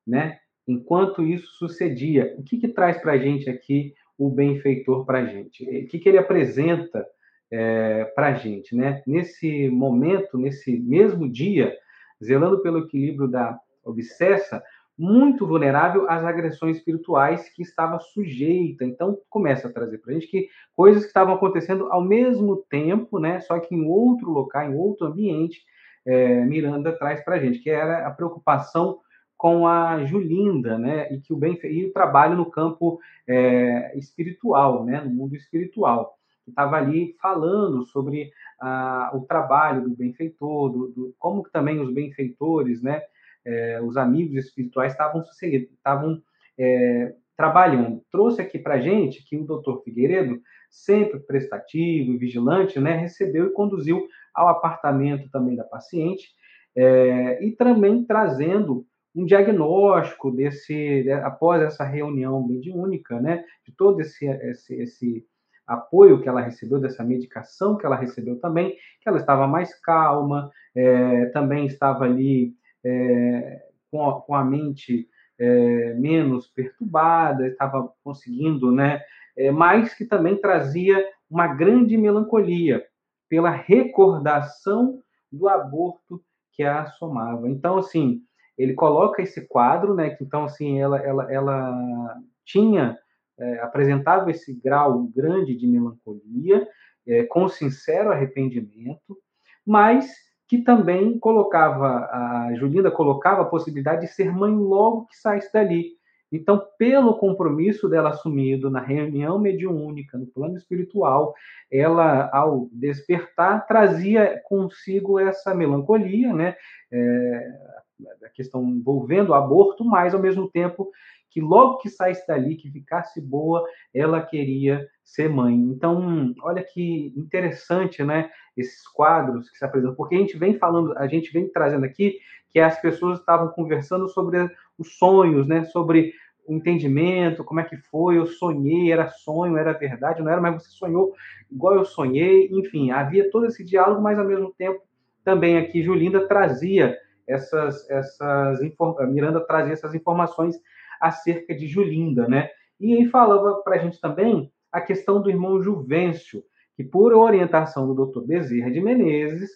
né? Enquanto isso sucedia, o que, que traz para a gente aqui o benfeitor para a gente? O que, que ele apresenta é, para a gente, né? Nesse momento, nesse mesmo dia, zelando pelo equilíbrio da obsessa, muito vulnerável às agressões espirituais que estava sujeita. Então, começa a trazer para a gente que coisas que estavam acontecendo ao mesmo tempo, né, só que em outro local, em outro ambiente, é, Miranda traz para a gente, que era a preocupação com a Julinda, né, e que o bem e o trabalho no campo é, espiritual, né, no mundo espiritual, estava ali falando sobre ah, o trabalho do benfeitor, do, do, como também os benfeitores, né, é, os amigos espirituais estavam estavam é, trabalhando. Trouxe aqui para gente que o doutor Figueiredo, sempre prestativo e vigilante, né, recebeu e conduziu ao apartamento também da paciente é, e também trazendo um diagnóstico desse, né, após essa reunião mediúnica, né, de todo esse, esse, esse apoio que ela recebeu, dessa medicação que ela recebeu também, que ela estava mais calma, é, também estava ali é, com, a, com, a, mente é, menos perturbada, estava conseguindo, né, é, mas que também trazia uma grande melancolia pela recordação do aborto que a assomava. Então, assim, ele coloca esse quadro, né? Que então assim ela ela, ela tinha é, apresentava esse grau grande de melancolia, é, com sincero arrependimento, mas que também colocava a Julinda colocava a possibilidade de ser mãe logo que saísse dali. Então, pelo compromisso dela assumido na reunião mediúnica, no plano espiritual, ela, ao despertar, trazia consigo essa melancolia, né? É, a questão envolvendo o aborto, mas ao mesmo tempo que logo que saísse dali, que ficasse boa, ela queria ser mãe. Então, olha que interessante, né? Esses quadros que se apresentam, porque a gente vem falando, a gente vem trazendo aqui que as pessoas estavam conversando sobre os sonhos, né? Sobre o entendimento, como é que foi, eu sonhei, era sonho, era verdade, não era, mas você sonhou igual eu sonhei, enfim, havia todo esse diálogo, mas ao mesmo tempo também aqui Julinda trazia essas, essas Miranda trazia essas informações acerca de Julinda, né? E aí falava para a gente também a questão do irmão Juvencio, que por orientação do Dr. Bezerra de Menezes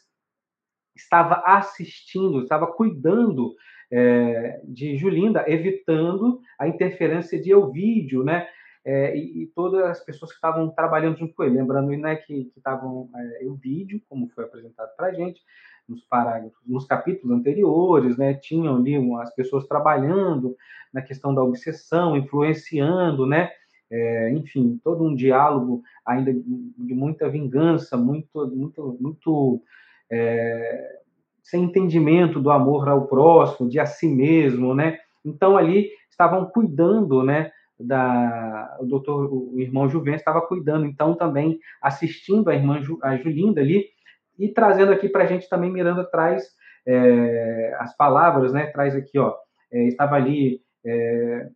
estava assistindo, estava cuidando é, de Julinda, evitando a interferência de Elvídio, né? É, e, e, todas as pessoas que estavam trabalhando junto com ele, lembrando né, que estavam é, Elvídio, como foi apresentado para a gente, nos parágrafos, nos capítulos anteriores, né, tinham ali as pessoas trabalhando na questão da obsessão, influenciando, né, é, enfim, todo um diálogo ainda de muita vingança, muito, muito, muito é, sem entendimento do amor ao próximo, de a si mesmo, né? Então ali estavam cuidando, né? Da, o doutor, o irmão Juven estava cuidando, então também assistindo a irmã Ju, a Julinda ali e trazendo aqui para a gente também, Miranda traz é, as palavras, né? Traz aqui, ó, é, estava ali é,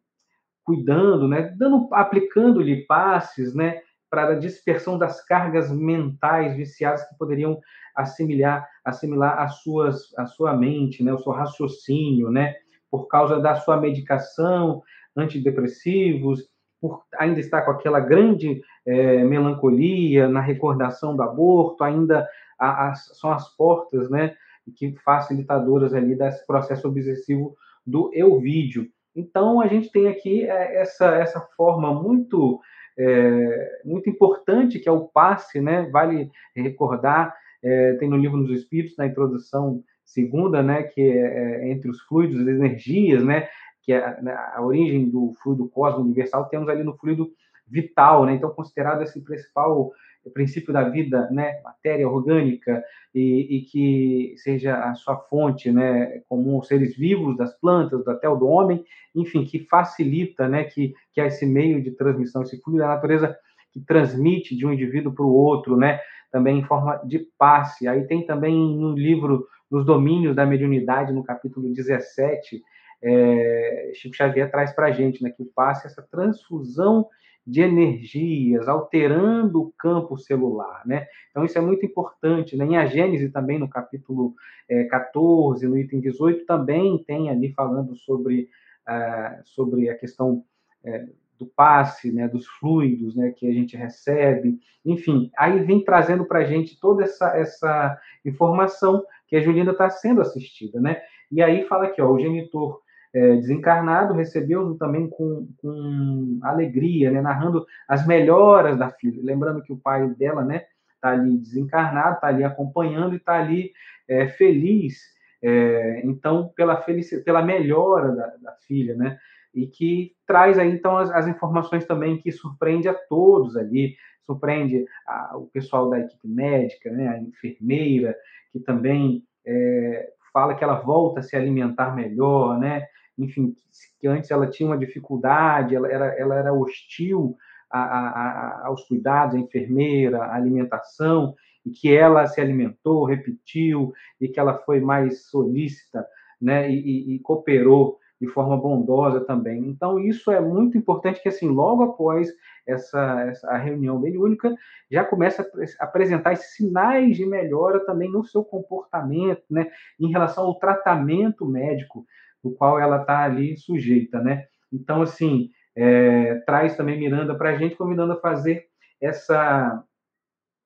cuidando, né? Dando, aplicando-lhe passes, né? Para a dispersão das cargas mentais viciadas que poderiam assimilar, assimilar as suas, a sua mente, né? O seu raciocínio, né? Por causa da sua medicação, antidepressivos, por ainda estar com aquela grande é, melancolia na recordação do aborto, ainda a, a, são as portas, né, que facilitadoras ali desse processo obsessivo do eu vídeo. Então a gente tem aqui é, essa essa forma muito é, muito importante que é o passe, né? Vale recordar é, tem no livro dos Espíritos na introdução segunda, né? Que é, é entre os fluidos, as energias, né? Que é né, a origem do fluido cósmico universal temos ali no fluido vital, né? Então considerado esse principal o princípio da vida, né, matéria orgânica, e, e, que seja a sua fonte, né, comum seres vivos, das plantas, até o do homem, enfim, que facilita, né, que, que é esse meio de transmissão, esse fluido da natureza que transmite de um indivíduo para o outro, né, também em forma de passe. Aí tem também no livro Nos Domínios da Mediunidade, no capítulo 17, é, Chico Xavier traz para a gente né, que o passe é essa transfusão de energias, alterando o campo celular, né? Então isso é muito importante, né? Em a Gênese também, no capítulo é, 14, no item 18, também tem ali falando sobre, uh, sobre a questão é, do passe, né, dos fluidos, né, que a gente recebe, enfim, aí vem trazendo para a gente toda essa, essa informação que a Julinda está sendo assistida, né? E aí fala aqui, ó, o genitor é, desencarnado, recebeu também com, com alegria, né, narrando as melhoras da filha. Lembrando que o pai dela, né, está ali desencarnado, está ali acompanhando e está ali é, feliz, é, então, pela, pela melhora da, da, filha, né? E que traz aí, então, as, as, informações também que surpreende a todos ali, surpreende a, o pessoal da equipe médica, né? A enfermeira, que também é, fala que ela volta a se alimentar melhor, né? Enfim, que antes ela tinha uma dificuldade, ela era, ela era hostil a, a, aos cuidados, a enfermeira, a alimentação, e que ela se alimentou, repetiu, e que ela foi mais solícita, né, e, e, e cooperou de forma bondosa também. Então, isso é muito importante que, assim, logo após essa, essa reunião mediúnica, já começa a apresentar esses sinais de melhora também no seu comportamento, né, em relação ao tratamento médico do qual ela está ali sujeita, né. Então, assim, é, traz também Miranda para a gente, convidando a fazer essa,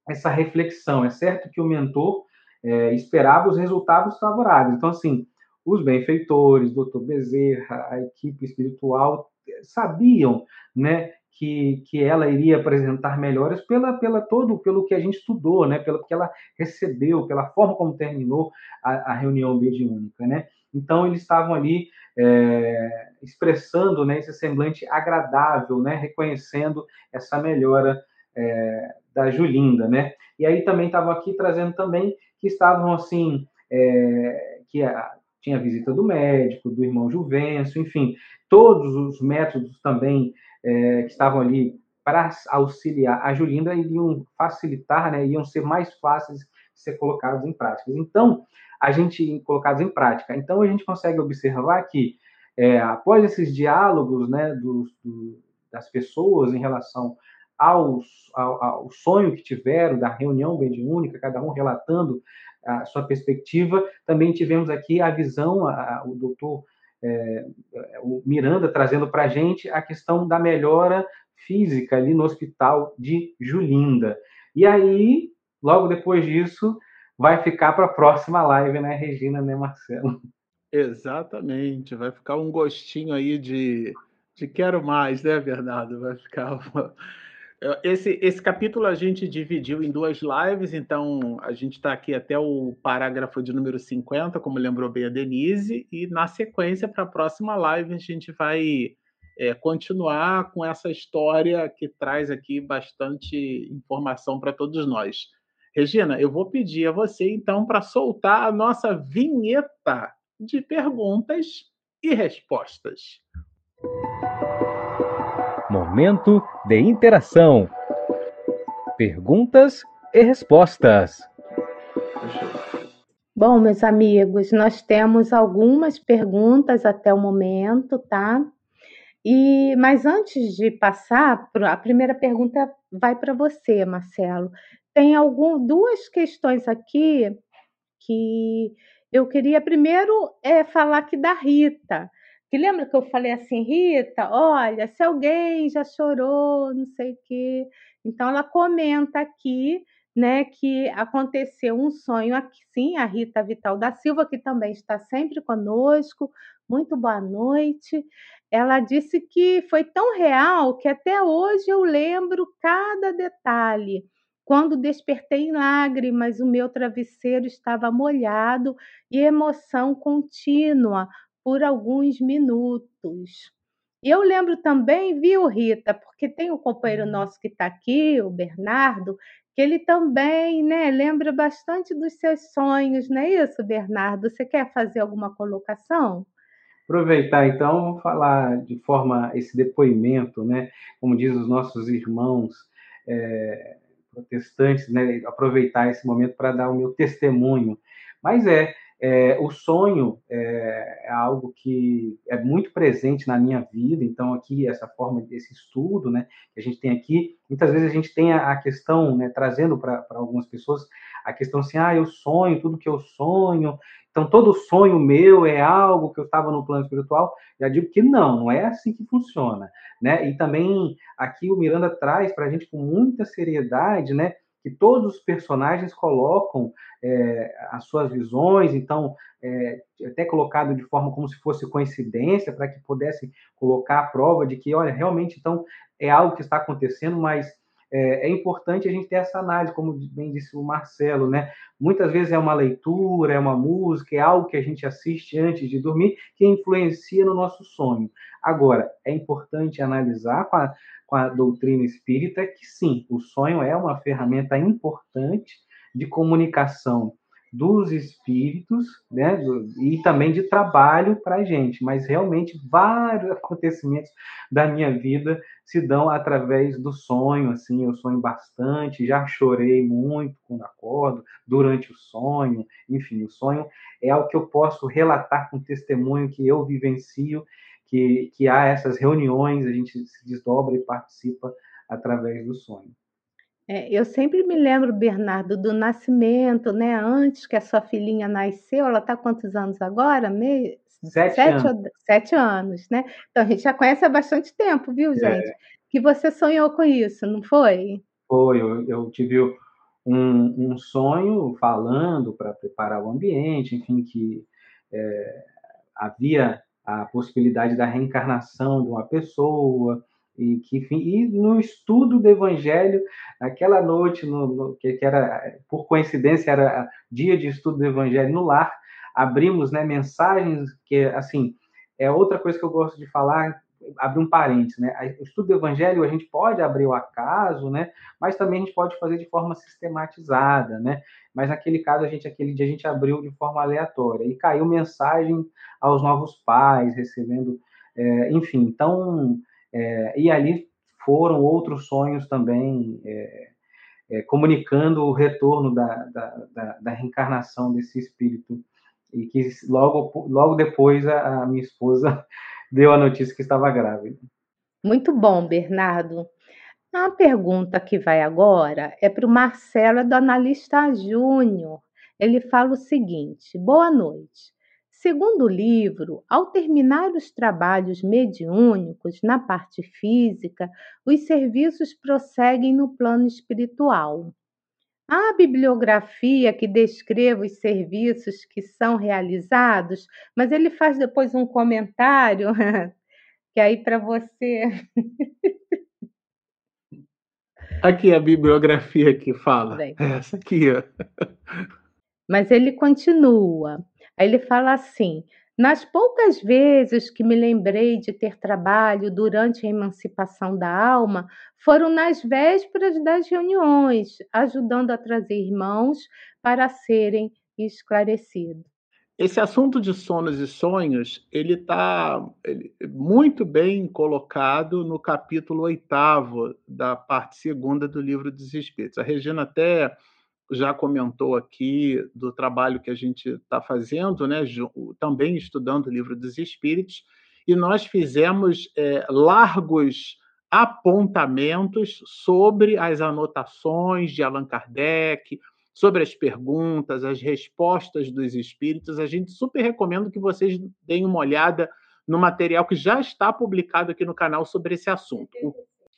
essa reflexão. É certo que o mentor é, esperava os resultados favoráveis. Então, assim, os benfeitores, doutor Bezerra, a equipe espiritual, sabiam né, que, que ela iria apresentar melhores pela, pela todo, pelo que a gente estudou, né, pelo que ela recebeu, pela forma como terminou a, a reunião mediúnica. Né? Então, eles estavam ali é, expressando né, esse semblante agradável, né, reconhecendo essa melhora é, da Julinda. Né? E aí também estavam aqui trazendo também que estavam assim, é, que a, tinha a visita do médico, do irmão Juvencio, enfim, todos os métodos também é, que estavam ali para auxiliar a Julinda iriam facilitar, né, iam ser mais fáceis de ser colocados em prática. Então, a gente colocados em prática. Então a gente consegue observar que é, após esses diálogos, né, do, das pessoas em relação aos, ao, ao, sonho que tiveram da reunião mediúnica, cada um relatando a sua perspectiva, também tivemos aqui a visão, a, a, o doutor é, o Miranda trazendo para a gente a questão da melhora física ali no hospital de Julinda. E aí, logo depois disso, vai ficar para a próxima live, né, Regina, né, Marcelo? Exatamente, vai ficar um gostinho aí de, de quero mais, né, Bernardo? Vai ficar. Esse, esse capítulo a gente dividiu em duas lives, então a gente está aqui até o parágrafo de número 50, como lembrou bem a Denise, e na sequência, para a próxima live, a gente vai é, continuar com essa história que traz aqui bastante informação para todos nós. Regina, eu vou pedir a você então para soltar a nossa vinheta de perguntas e respostas. Momento de interação. Perguntas e respostas. Bom, meus amigos, nós temos algumas perguntas até o momento, tá? E mas antes de passar, a primeira pergunta vai para você, Marcelo tem algum, duas questões aqui que eu queria primeiro é, falar aqui da Rita. Que lembra que eu falei assim, Rita, olha, se alguém já chorou, não sei o quê. Então ela comenta aqui, né, que aconteceu um sonho aqui, sim, a Rita Vital da Silva, que também está sempre conosco. Muito boa noite. Ela disse que foi tão real que até hoje eu lembro cada detalhe. Quando despertei em lágrimas, o meu travesseiro estava molhado e emoção contínua por alguns minutos. E eu lembro também, viu, Rita, porque tem um companheiro uhum. nosso que está aqui, o Bernardo, que ele também né, lembra bastante dos seus sonhos, não é isso, Bernardo? Você quer fazer alguma colocação? Aproveitar então, vamos falar de forma esse depoimento, né? Como diz os nossos irmãos, é, protestantes, né, aproveitar esse momento para dar o meu testemunho. Mas é, é o sonho é, é, algo que é muito presente na minha vida, então aqui essa forma desse estudo, né, que a gente tem aqui, muitas vezes a gente tem a, a questão, né, trazendo para algumas pessoas a questão assim, ah, eu sonho, tudo que eu sonho, então todo sonho meu é algo que eu estava no plano espiritual. Já digo que não, não é assim que funciona, né? E também aqui o Miranda traz para a gente com muita seriedade, né? Que todos os personagens colocam é, as suas visões, então, é, até colocado de forma como se fosse coincidência, para que pudesse colocar a prova de que, olha, realmente, então, é algo que está acontecendo, mas é, é, importante a gente ter essa análise, como bem disse o Marcelo, né? Muitas vezes é uma leitura, é uma música, é algo que a gente assiste antes de dormir que influencia no nosso sonho. Agora, é importante analisar com a, com a doutrina espírita que sim, o sonho é uma ferramenta importante de comunicação dos espíritos, né, e também de trabalho para a gente, mas realmente vários acontecimentos da minha vida se dão através do sonho, assim, eu sonho bastante, já chorei muito quando acordo, durante o sonho, enfim, o sonho é algo que eu posso relatar com testemunho que eu vivencio, que, que há essas reuniões, a gente se desdobra e participa através do sonho. É, eu sempre me lembro, Bernardo, do nascimento, né? Antes que a sua filhinha nasceu, ela está quantos anos agora? Me... Sete, sete, anos. sete anos, né? Então a gente já conhece há bastante tempo, viu, é. gente? É. Que você sonhou com isso, não foi? Foi, eu, eu tive um, um sonho falando para preparar o ambiente, enfim, que é, havia a possibilidade da reencarnação de uma pessoa, e que enfim, e no estudo do Evangelho, aquela noite no, no, que, era por coincidência era dia de estudo do Evangelho no lar, abrimos né, mensagens que assim é outra coisa que eu gosto de falar, abrir um parênteses, né? O estudo do Evangelho a gente pode abrir o acaso, né? Mas também a gente pode fazer de forma sistematizada, né? Mas naquele caso a gente aquele dia a gente abriu de forma aleatória e caiu mensagem aos novos pais recebendo, é, enfim, então é, e ali foram outros sonhos também, é, é, comunicando o retorno da, da, da, da, reencarnação desse espírito. E que logo, logo depois a, a minha esposa deu a notícia que estava grávida. Muito bom, Bernardo. A pergunta que vai agora é para o Marcelo, é do analista Júnior. Ele fala o seguinte: Boa noite. Segundo o livro, ao terminar os trabalhos mediúnicos na parte física, os serviços prosseguem no plano espiritual. Há bibliografia que descreve os serviços que são realizados, mas ele faz depois um comentário que aí para você. Aqui é a bibliografia que fala. Bem. Essa aqui, ó. Mas ele continua. Aí ele fala assim: nas poucas vezes que me lembrei de ter trabalho durante a emancipação da alma, foram nas vésperas das reuniões, ajudando a trazer irmãos para serem esclarecidos. Esse assunto de sonos e sonhos, ele está muito bem colocado no capítulo oitavo da parte segunda do livro dos Espíritos. A Regina até já comentou aqui do trabalho que a gente está fazendo, né, também estudando o livro dos Espíritos, e nós fizemos é, largos apontamentos sobre as anotações de Allan Kardec, sobre as perguntas, as respostas dos espíritos. A gente super recomenda que vocês deem uma olhada no material que já está publicado aqui no canal sobre esse assunto. O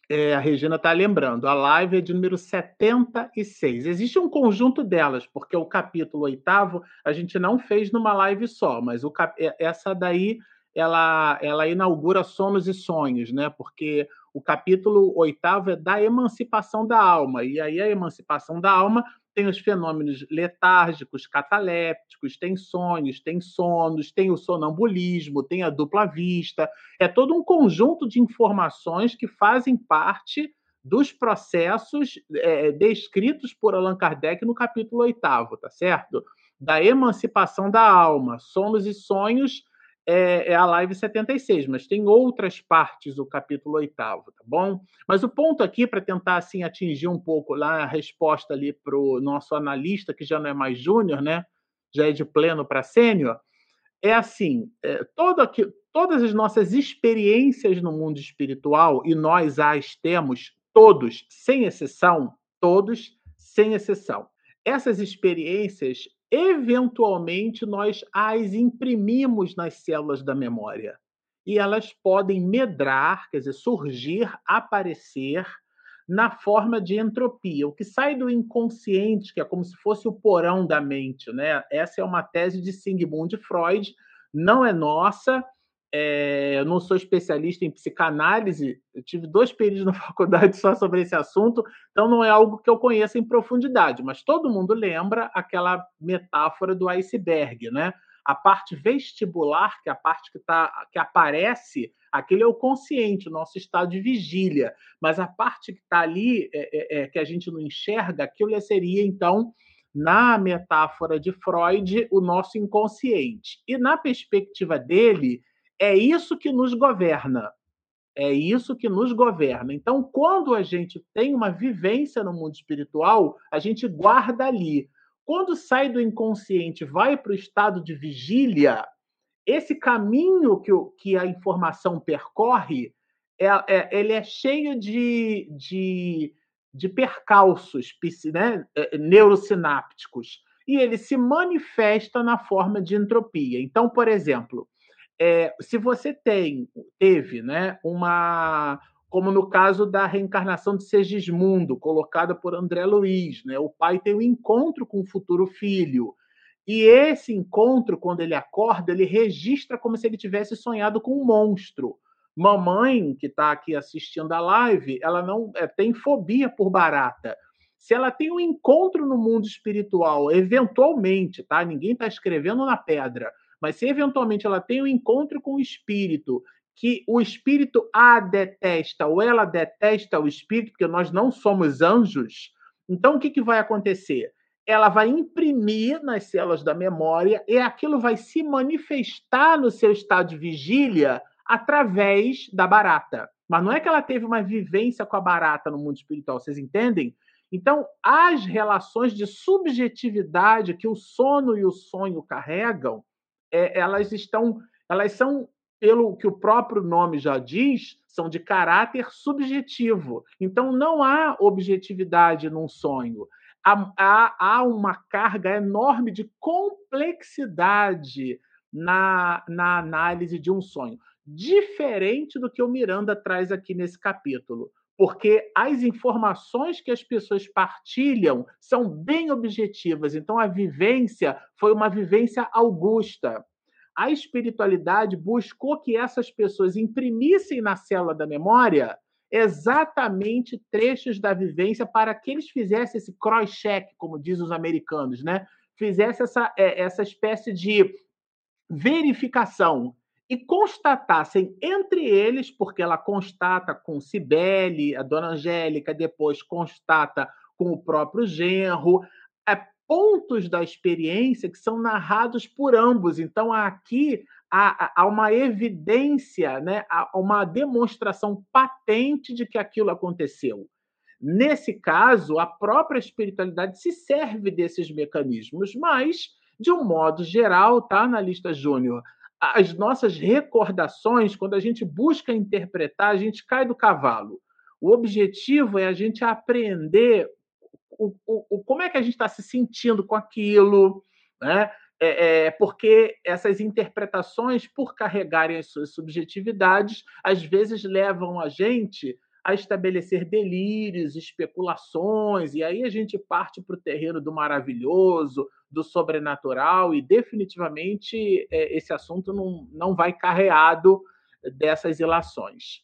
é, a Regina está lembrando, a live é de número 76. Existe um conjunto delas, porque o capítulo oitavo a gente não fez numa live só, mas o cap... É, essa daí ela, ela inaugura Sonos e Sonhos, né? Porque o capítulo oitavo é da emancipação da alma, e aí a emancipação da alma tem os fenômenos letárgicos, catalépticos, tem sonhos, tem sonos, tem o sonambulismo, tem a dupla vista. É todo um conjunto de informações que fazem parte dos processos é, descritos por Allan Kardec no capítulo oitavo, tá certo? Da emancipação da alma, sonos e sonhos é, é, a live 76, mas tem outras partes do capítulo oitavo, tá bom? Mas o ponto aqui, para tentar assim atingir um pouco lá a resposta ali para o nosso analista, que já não é mais júnior, né? Já é de pleno para sênior, é assim: é, todas as nossas experiências no mundo espiritual, e nós as temos todos, sem exceção, todos, sem exceção. Essas experiências, eventualmente nós as imprimimos nas células da memória. E elas podem medrar, quer dizer, surgir, aparecer na forma de entropia. O que sai do inconsciente, que é como se fosse o porão da mente, né? Essa é uma tese de Sigmund Freud, não é nossa. É, eu não sou especialista em psicanálise, eu tive dois períodos na faculdade só sobre esse assunto, então não é algo que eu conheça em profundidade, mas todo mundo lembra aquela metáfora do iceberg, né? A parte vestibular, que é a parte que, tá, que aparece, aquele é o consciente, o nosso estado de vigília. Mas a parte que está ali, é, é, é, que a gente não enxerga, aquilo seria, então, na metáfora de Freud, o nosso inconsciente. E na perspectiva dele, é isso que nos governa. É isso que nos governa. Então, quando a gente tem uma vivência no mundo espiritual, a gente guarda ali. Quando sai do inconsciente, vai para o estado de vigília, esse caminho que, que a informação percorre, é, é, ele é cheio de, de, de percalços né, é, neurosinápticos e ele se manifesta na forma de entropia. Então, por exemplo, é, se você tem, teve né, uma, como no caso da reencarnação de Segismundo, colocada por André Luiz. Né? O pai tem um encontro com o futuro filho. E esse encontro, quando ele acorda, ele registra como se ele tivesse sonhado com um monstro. Mamãe, que está aqui assistindo a live, ela não é, tem fobia por barata. Se ela tem um encontro no mundo espiritual, eventualmente, tá? Ninguém está escrevendo na pedra, mas se eventualmente ela tem um encontro com o espírito que o espírito a detesta ou ela detesta o espírito, porque nós não somos anjos, então o que, que vai acontecer? Ela vai imprimir nas células da memória e aquilo vai se manifestar no seu estado de vigília através da barata. Mas não é que ela teve uma vivência com a barata no mundo espiritual, vocês entendem? Então, as relações de subjetividade que o sono e o sonho carregam, é, elas estão, elas são pelo que o próprio nome já diz, são de caráter subjetivo. Então, não há objetividade num sonho. Há, há, há uma carga enorme de complexidade na, na análise de um sonho. Diferente do que o Miranda traz aqui nesse capítulo porque as informações que as pessoas partilham são bem objetivas. Então, a vivência foi uma vivência augusta a espiritualidade buscou que essas pessoas imprimissem na célula da memória exatamente trechos da vivência para que eles fizessem esse cross-check, como dizem os americanos, né? Fizesse essa, é, essa espécie de verificação e constatassem entre eles, porque ela constata com Cibele, a dona Angélica, depois constata com o próprio genro, pontos da experiência que são narrados por ambos. Então, aqui há, há uma evidência, né? há uma demonstração patente de que aquilo aconteceu. Nesse caso, a própria espiritualidade se serve desses mecanismos, mas, de um modo geral, tá, analista júnior, as nossas recordações, quando a gente busca interpretar, a gente cai do cavalo. O objetivo é a gente aprender o, o, como é que a gente está se sentindo com aquilo, né? É, é, porque essas interpretações, por carregarem as suas subjetividades, às vezes levam a gente a estabelecer delírios, especulações, e aí a gente parte para o terreno do maravilhoso, do sobrenatural, e definitivamente é, esse assunto não, não vai carreado dessas ilações.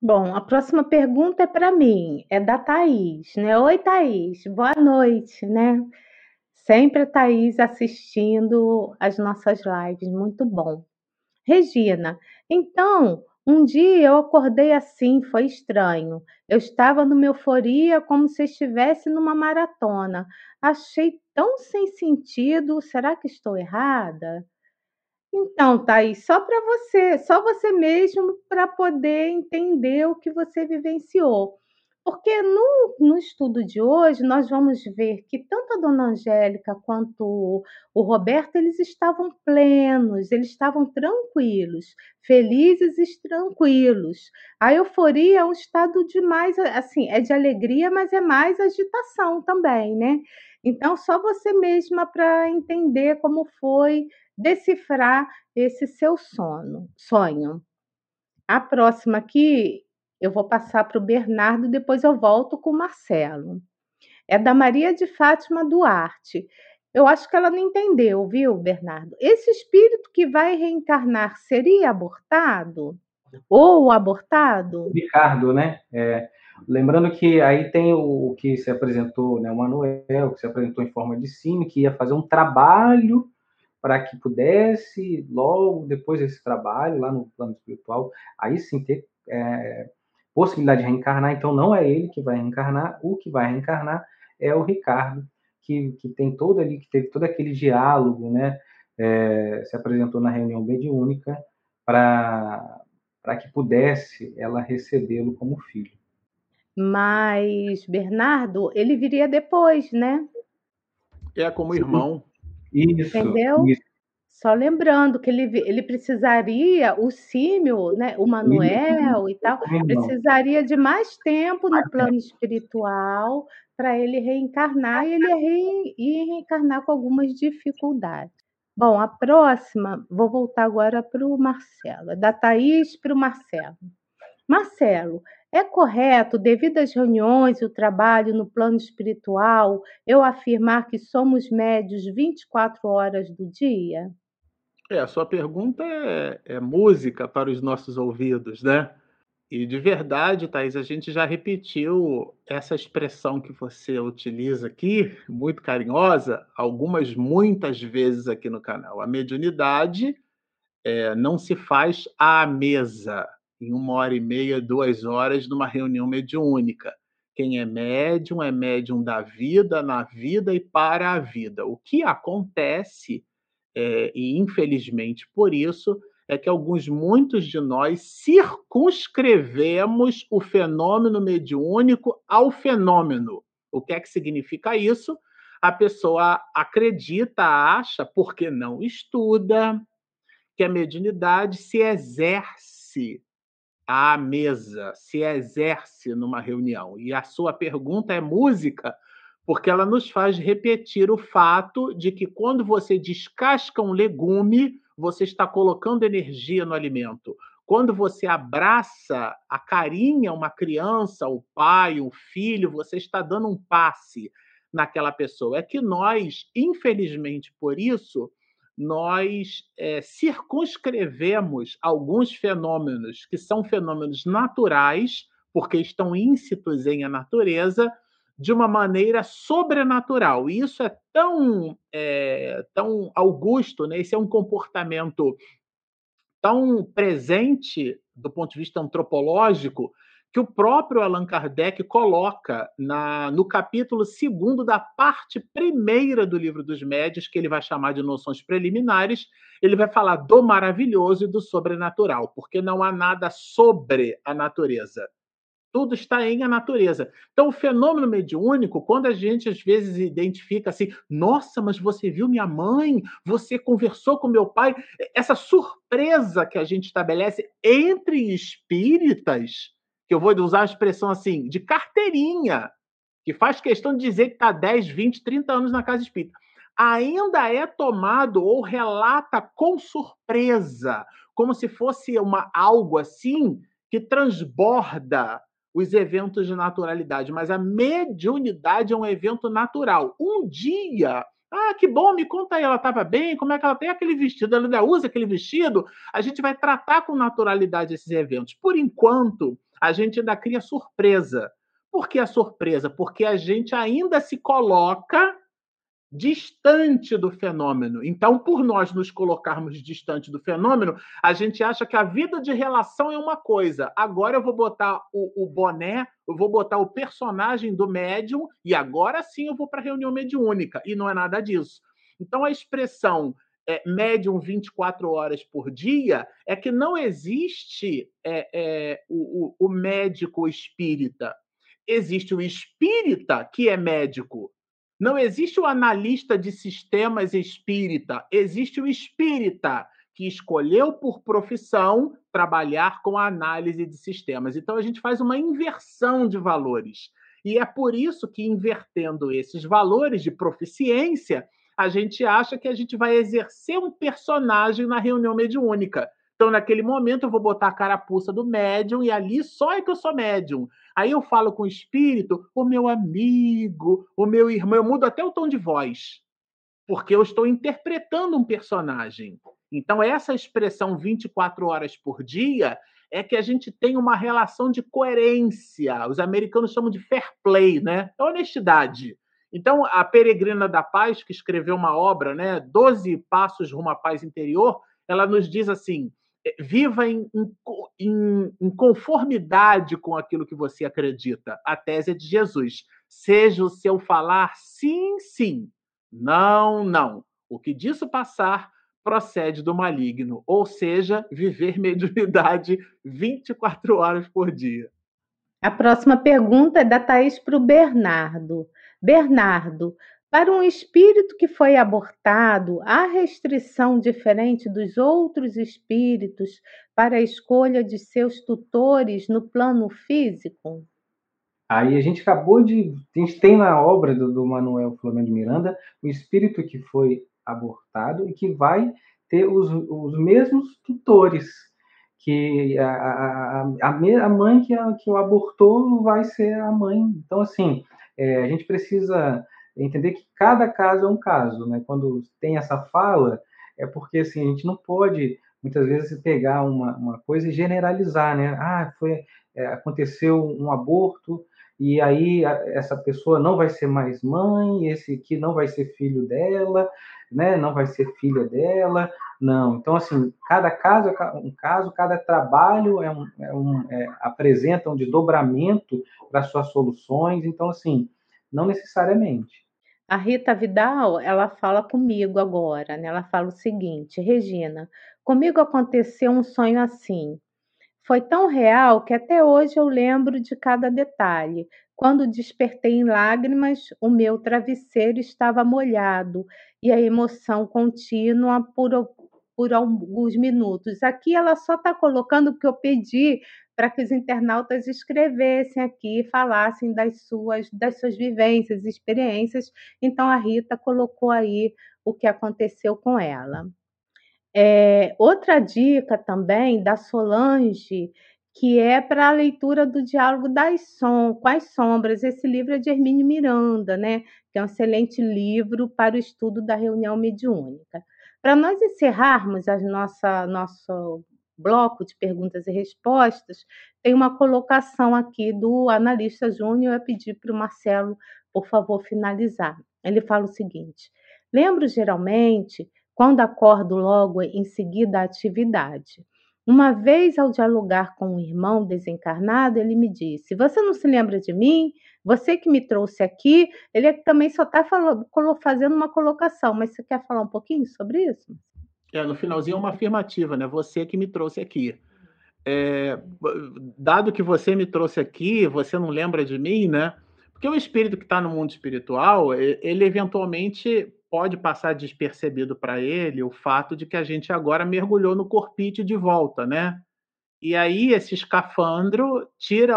Bom, a próxima pergunta é para mim, é da Thaís, né? Oi, Thaís, boa noite, né? Sempre a Thaís assistindo as nossas lives, muito bom. Regina, então, um dia eu acordei assim, foi estranho. Eu estava numa euforia como se estivesse numa maratona. Achei tão sem sentido, será que estou errada? Então, Thaís, só para você, só você mesmo para poder entender o que você vivenciou. Porque no, no estudo de hoje nós vamos ver que tanto a dona Angélica quanto o, o Roberto eles estavam plenos, eles estavam tranquilos, felizes e tranquilos. A euforia é um estado de mais assim, é de alegria, mas é mais agitação também, né? Então, só você mesma para entender como foi decifrar esse seu sono, sonho. A próxima aqui Eu vou passar para o Bernardo, depois eu volto com o Marcelo. É da Maria de Fátima Duarte. Eu acho que ela não entendeu, viu, Bernardo? Esse espírito que vai reencarnar seria abortado? Ou abortado? Ricardo, né? É, lembrando que aí tem o, que se apresentou, né, o Manuel, que se apresentou em forma de sim, que ia fazer um trabalho para que pudesse, logo depois desse trabalho, lá no plano espiritual, aí sim ter é, possibilidade de reencarnar. Então, não é ele que vai reencarnar, o que vai reencarnar é o Ricardo, que, que tem todo ali, que teve todo aquele diálogo, né? É, se apresentou na reunião mediúnica para que pudesse ela recebê-lo como filho. Mas Bernardo, ele viria depois, né? É como irmão. Isso. Entendeu? Isso. Só lembrando que ele, ele precisaria, o símio, né, o Manuel e tal, precisaria de mais tempo no plano espiritual para ele reencarnar e ele ia reencarnar com algumas dificuldades. Bom, a próxima, vou voltar agora para o Marcelo, é da Thaís para o Marcelo. Marcelo, é correto, devido às reuniões e o trabalho no plano espiritual, eu afirmar que somos médios 24 horas do dia? É, a sua pergunta é, é música para os nossos ouvidos, né? E de verdade, Thaís, a gente já repetiu essa expressão que você utiliza aqui, muito carinhosa, algumas, muitas vezes aqui no canal. A mediunidade é, não se faz à mesa em uma hora e meia, duas horas, numa reunião mediúnica. Quem é médium é médium da vida, na vida e para a vida. O que acontece, é, e infelizmente por isso, é que alguns, muitos de nós, circunscrevemos o fenômeno mediúnico ao fenômeno. O que é que significa isso? A pessoa acredita, acha, porque não estuda, que a mediunidade se exerce à mesa, se exerce numa reunião. E a sua pergunta é música, porque ela nos faz repetir o fato de que quando você descasca um legume, você está colocando energia no alimento. Quando você abraça, acarinha uma criança, o pai, o filho, você está dando um passe naquela pessoa. É que nós, infelizmente por isso, nós é, circunscrevemos alguns fenômenos que são fenômenos naturais, porque estão íncitos em a natureza, de uma maneira sobrenatural. E isso é tão, é, tão augusto, né? esse é um comportamento tão presente do ponto de vista antropológico, que o próprio Allan Kardec coloca na, no capítulo segundo da parte primeira do livro dos médios, que ele vai chamar de noções preliminares, ele vai falar do maravilhoso e do sobrenatural, porque não há nada sobre a natureza. Tudo está em a natureza. Então, o fenômeno mediúnico, quando a gente às vezes identifica assim, nossa, mas você viu minha mãe, você conversou com meu pai, essa surpresa que a gente estabelece entre espíritas, que eu vou usar a expressão assim, de carteirinha, que faz questão de dizer que está 10, 20, 30 anos na casa espírita, ainda é tomado ou relata com surpresa, como se fosse uma algo assim que transborda os eventos de naturalidade, mas a mediunidade é um evento natural. Um dia ah, que bom, me conta aí, ela estava bem, como é que ela tem aquele vestido, ela ainda usa aquele vestido? A gente vai tratar com naturalidade esses eventos. Por enquanto, a gente ainda cria surpresa. Por que a surpresa? Porque a gente ainda se coloca distante do fenômeno. Então, por nós nos colocarmos distante do fenômeno, a gente acha que a vida de relação é uma coisa. Agora eu vou botar o, o boné, eu vou botar o personagem do médium e agora sim eu vou para a reunião mediúnica. E não é nada disso. Então, a expressão é, médium 24 horas por dia, é que não existe é, é, o, o, o médico espírita. Existe o espírita que é médico. Não existe o analista de sistemas espírita. Existe o espírita que escolheu por profissão trabalhar com a análise de sistemas. Então a gente faz uma inversão de valores. E é por isso que, invertendo esses valores de proficiência, a gente acha que a gente vai exercer um personagem na reunião mediúnica. Então, naquele momento, eu vou botar a carapuça do médium e ali só é que eu sou médium. Aí eu falo com o espírito, o meu amigo, o meu irmão, eu mudo até o tom de voz, porque eu estou interpretando um personagem. Então, essa expressão 24 horas por dia é que a gente tem uma relação de coerência. Os americanos chamam de fair play, né? É honestidade. Então, a Peregrina da Paz, que escreveu uma obra, né, Doze Passos Rumo à Paz Interior, ela nos diz assim: viva em, em, em, conformidade com aquilo que você acredita. A tese é de Jesus. Seja o seu falar sim, sim, não, não. O que disso passar procede do maligno, ou seja, viver mediunidade 24 horas por dia. A próxima pergunta é da Thaís para o Bernardo. Bernardo, para um espírito que foi abortado, há restrição diferente dos outros espíritos para a escolha de seus tutores no plano físico? Aí a gente acabou de. A gente tem na obra do, do Manuel Flamengo de Miranda o espírito que foi abortado e que vai ter os, os mesmos tutores que a, a, a, a mãe que, a, que o abortou vai ser a mãe. Então, assim, é, a gente precisa entender que cada caso é um caso, né? Quando tem essa fala, é porque assim, a gente não pode muitas vezes pegar uma, uma coisa e generalizar, né? Ah, foi é, aconteceu um aborto e aí essa pessoa não vai ser mais mãe, esse aqui não vai ser filho dela, né? Não vai ser filha dela, não. Então assim, cada caso é um caso, cada trabalho é um, é um é, apresenta um desdobramento para suas soluções. Então assim, não necessariamente. A Rita Vidal, ela fala comigo agora, né? Ela fala o seguinte: Regina, comigo aconteceu um sonho assim. Foi tão real que até hoje eu lembro de cada detalhe. Quando despertei em lágrimas, o meu travesseiro estava molhado e a emoção contínua por, por alguns minutos. Aqui ela só está colocando o que eu pedi para que os internautas escrevessem aqui falassem das suas, das suas vivências, experiências. Então a Rita colocou aí o que aconteceu com ela. É, outra dica também da Solange, que é para a leitura do diálogo das som, com as sombras. Esse livro é de Hermínio Miranda, né? Que é um excelente livro para o estudo da reunião mediúnica. Para nós encerrarmos a nossa nosso bloco de perguntas e respostas, tem uma colocação aqui do analista Júnior. Eu pedi para o Marcelo, por favor, finalizar. Ele fala o seguinte: lembro geralmente quando acordo logo em seguida à atividade. Uma vez, ao dialogar com um irmão desencarnado, ele me disse: Você não se lembra de mim? Você que me trouxe aqui? Ele também só está fazendo uma colocação, mas você quer falar um pouquinho sobre isso? É, no finalzinho é uma afirmativa, né? Você que me trouxe aqui. É, dado que você me trouxe aqui, você não lembra de mim, né? Porque o espírito que está no mundo espiritual, ele eventualmente pode passar despercebido para ele o fato de que a gente agora mergulhou no corpite de volta, né? E aí esse escafandro tira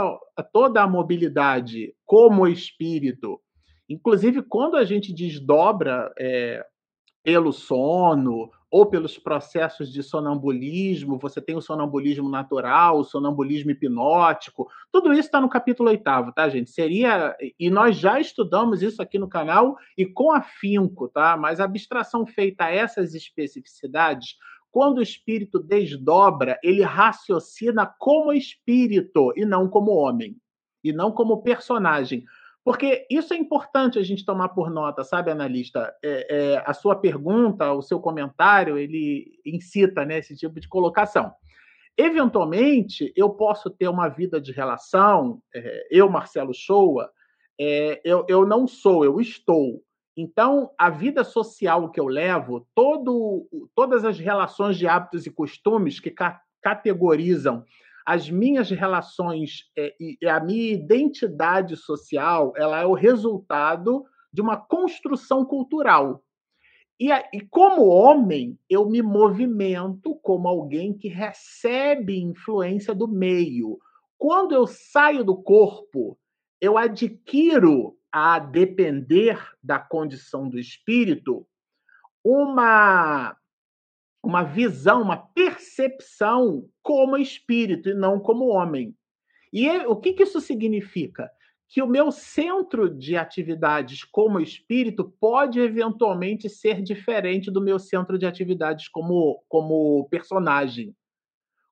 toda a mobilidade como espírito. Inclusive, quando a gente desdobra é, pelo sono ou pelos processos de sonambulismo, você tem o sonambulismo natural, o sonambulismo hipnótico, tudo isso está no capítulo oitavo, tá, gente? Seria. E nós já estudamos isso aqui no canal e com afinco, tá? Mas a abstração feita a essas especificidades, quando o espírito desdobra, ele raciocina como espírito e não como homem, e não como personagem. Porque isso é importante a gente tomar por nota, sabe, analista? É, é, a sua pergunta, o seu comentário, ele incita né, esse tipo de colocação. Eventualmente, eu posso ter uma vida de relação, é, eu, Marcelo Shoa, é, eu, eu não sou, eu estou. Então, a vida social que eu levo, todo, todas as relações de hábitos e costumes que ca categorizam as minhas relações é, e a minha identidade social ela é o resultado de uma construção cultural. E, e, como homem, eu me movimento como alguém que recebe influência do meio. Quando eu saio do corpo, eu adquiro, a depender da condição do espírito, uma uma visão, uma percepção como espírito e não como homem. E é, o que, isso significa? Que o meu centro de atividades como espírito pode eventualmente ser diferente do meu centro de atividades como, como personagem.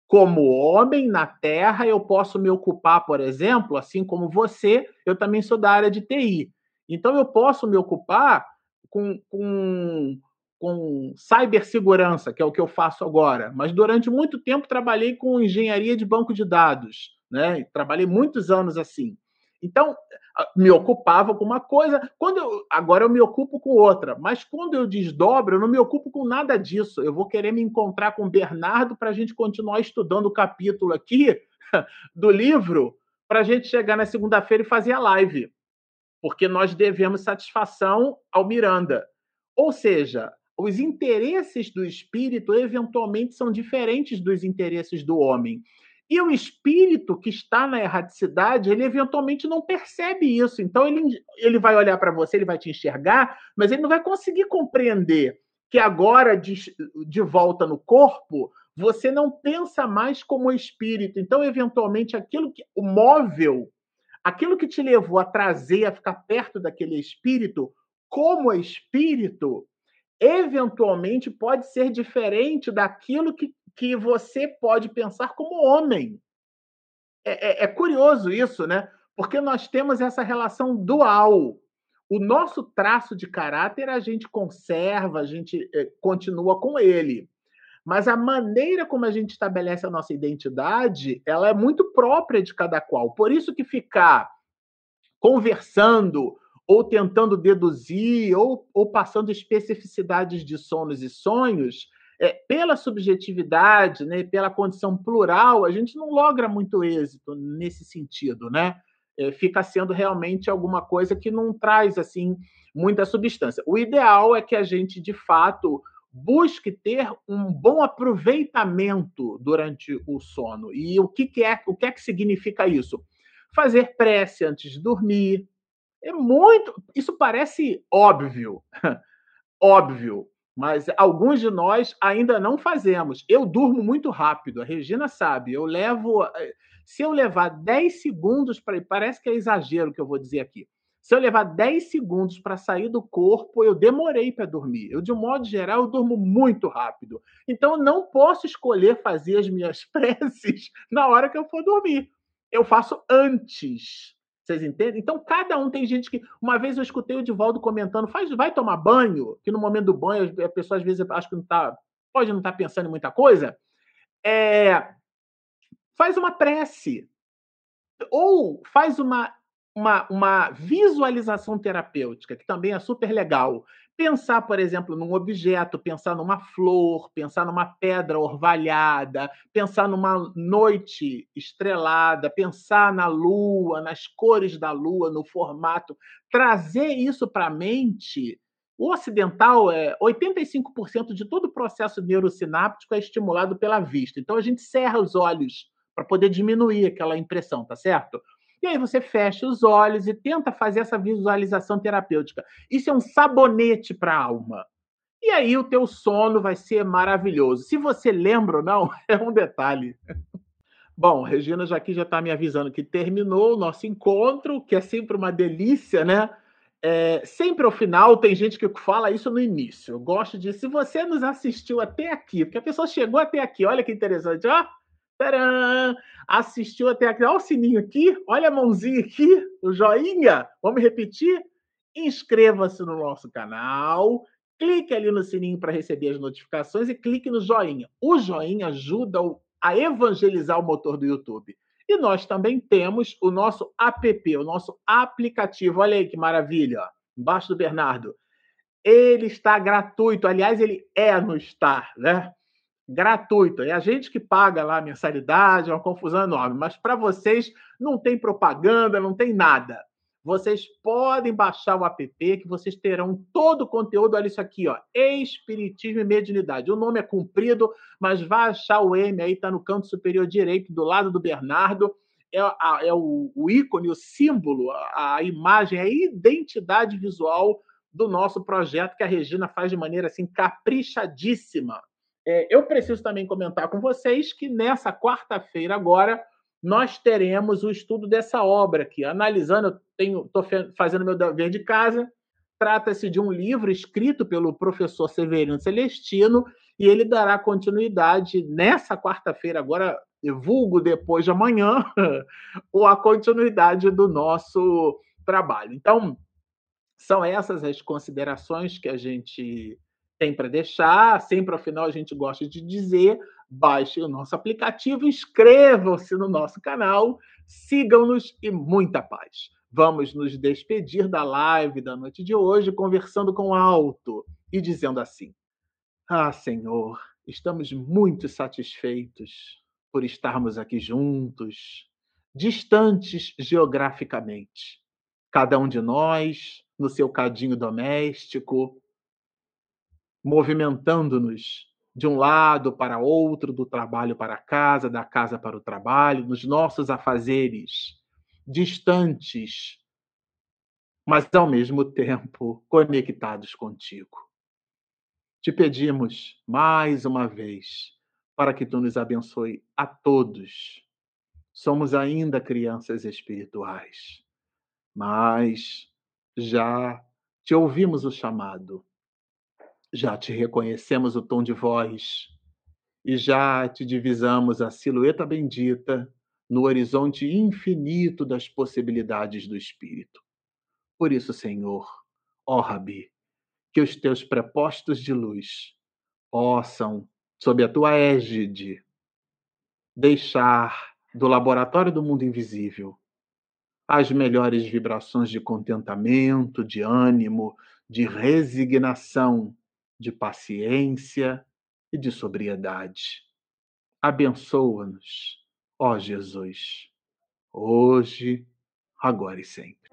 Como homem na Terra, eu posso me ocupar, por exemplo, assim como você, eu também sou da área de TI. Então, eu posso me ocupar com, com com cibersegurança, que é o que eu faço agora, mas durante muito tempo trabalhei com engenharia de banco de dados, né? Trabalhei muitos anos assim. Então, me ocupava com uma coisa, quando eu, agora eu me ocupo com outra, mas quando eu desdobro, eu não me ocupo com nada disso. Eu vou querer me encontrar com o Bernardo para a gente continuar estudando o capítulo aqui do livro, para a gente chegar na segunda-feira e fazer a live, porque nós devemos satisfação ao Miranda. Ou seja, os interesses do espírito eventualmente são diferentes dos interesses do homem. E o espírito que está na erraticidade, ele eventualmente não percebe isso. Então ele, ele vai olhar para você, ele vai te enxergar, mas ele não vai conseguir compreender que agora, de, de volta no corpo, você não pensa mais como espírito. Então, eventualmente, aquilo que o móvel, aquilo que te levou a trazer, a ficar perto daquele espírito, como espírito, eventualmente pode ser diferente daquilo que, que você pode pensar como homem. É, é, é curioso isso, né? Porque nós temos essa relação dual. O nosso traço de caráter a gente conserva, a gente é, continua com ele. Mas a maneira como a gente estabelece a nossa identidade, ela é muito própria de cada qual. Por isso que ficar conversando ou tentando deduzir, ou, ou passando especificidades de sonos e sonhos, é, pela subjetividade, né, pela condição plural, a gente não logra muito êxito nesse sentido, né? É, fica sendo realmente alguma coisa que não traz assim muita substância. O ideal é que a gente, de fato, busque ter um bom aproveitamento durante o sono. E o que, que é, o que é que significa isso? Fazer prece antes de dormir, é muito. Isso parece óbvio, óbvio, mas alguns de nós ainda não fazemos. Eu durmo muito rápido, a Regina sabe. Eu levo. Eh, se eu levar 10 segundos para. Parece que é exagero que eu vou dizer aqui. Se eu levar 10 segundos para sair do corpo, eu demorei para dormir. Eu, de um modo geral, eu durmo muito rápido. Então, eu não posso escolher fazer as minhas preces na hora que eu for dormir. Eu faço antes. Vocês entendem? Então, cada um tem gente que. Uma vez eu escutei o Divaldo comentando: faz, vai tomar banho, que no momento do banho a pessoa às vezes acho que não tá. Pode não estar tá pensando em muita coisa. É, faz uma prece. Ou faz uma, uma, uma visualização terapêutica, que também é super legal. Pensar, por exemplo, num objeto, pensar numa flor, pensar numa pedra orvalhada, pensar numa noite estrelada, pensar na lua, nas cores da lua, no formato, trazer isso para a mente. O ocidental é 85% de todo o processo neurosináptico é estimulado pela vista. Então a gente cerra os olhos para poder diminuir aquela impressão, tá certo? E aí você fecha os olhos e tenta fazer essa visualização terapêutica. Isso é um sabonete para a alma. E aí o teu sono vai ser maravilhoso. Se você lembra ou não, é um detalhe. Bom, Regina já aqui já está me avisando que terminou o nosso encontro, que é sempre uma delícia, né? É, sempre ao final tem gente que fala isso no início. Eu gosto de. Se você nos assistiu até aqui, porque a pessoa chegou até aqui, olha que interessante, ó. Tcharam! Assistiu até aqui. Olha o sininho aqui, olha a mãozinha aqui, o joinha. Vamos repetir? Inscreva-se no nosso canal, clique ali no sininho para receber as notificações e clique no joinha. O joinha ajuda a evangelizar o motor do YouTube. E nós também temos o nosso app, o nosso aplicativo. Olha aí que maravilha, ó, embaixo do Bernardo. Ele está gratuito, aliás, ele é no Star, né? Gratuito. É a gente que paga lá a mensalidade, é uma confusão enorme. Mas para vocês não tem propaganda, não tem nada. Vocês podem baixar o app que vocês terão todo o conteúdo. Olha isso aqui, ó. Espiritismo e Mediunidade. O nome é comprido, mas vai achar o M aí, está no canto superior direito, do lado do Bernardo. É, a, é o, o, ícone, o símbolo, a, a imagem, a identidade visual do nosso projeto que a Regina faz de maneira assim caprichadíssima É, eu preciso também comentar com vocês que nessa quarta-feira agora nós teremos o estudo dessa obra aqui, analisando, estou fazendo meu dever de casa, trata-se de um livro escrito pelo professor Severino Celestino e ele dará continuidade nessa quarta-feira, agora vulgo depois de amanhã, ou a continuidade do nosso trabalho. Então, são essas as considerações que a gente tem para deixar. Sempre ao final a gente gosta de dizer: baixem o nosso aplicativo, inscrevam-se no nosso canal, sigam-nos e muita paz. Vamos nos despedir da live da noite de hoje conversando com alto e dizendo assim: Ah, Senhor, estamos muito satisfeitos por estarmos aqui juntos, distantes geograficamente, cada um de nós no seu cadinho doméstico, movimentando-nos de um lado para outro, do trabalho para a casa, da casa para o trabalho, nos nossos afazeres, distantes, mas ao mesmo tempo conectados contigo. Te pedimos mais uma vez para que tu nos abençoe a todos. Somos ainda crianças espirituais, mas já te ouvimos o chamado já te reconhecemos o tom de voz e já te divisamos a silhueta bendita no horizonte infinito das possibilidades do Espírito. Por isso, Senhor, ó Rabi, que os teus prepostos de luz possam, sob a tua égide, deixar do laboratório do mundo invisível as melhores vibrações de contentamento, de ânimo, de resignação de paciência e de sobriedade. Abençoa-nos, ó Jesus, hoje, agora e sempre.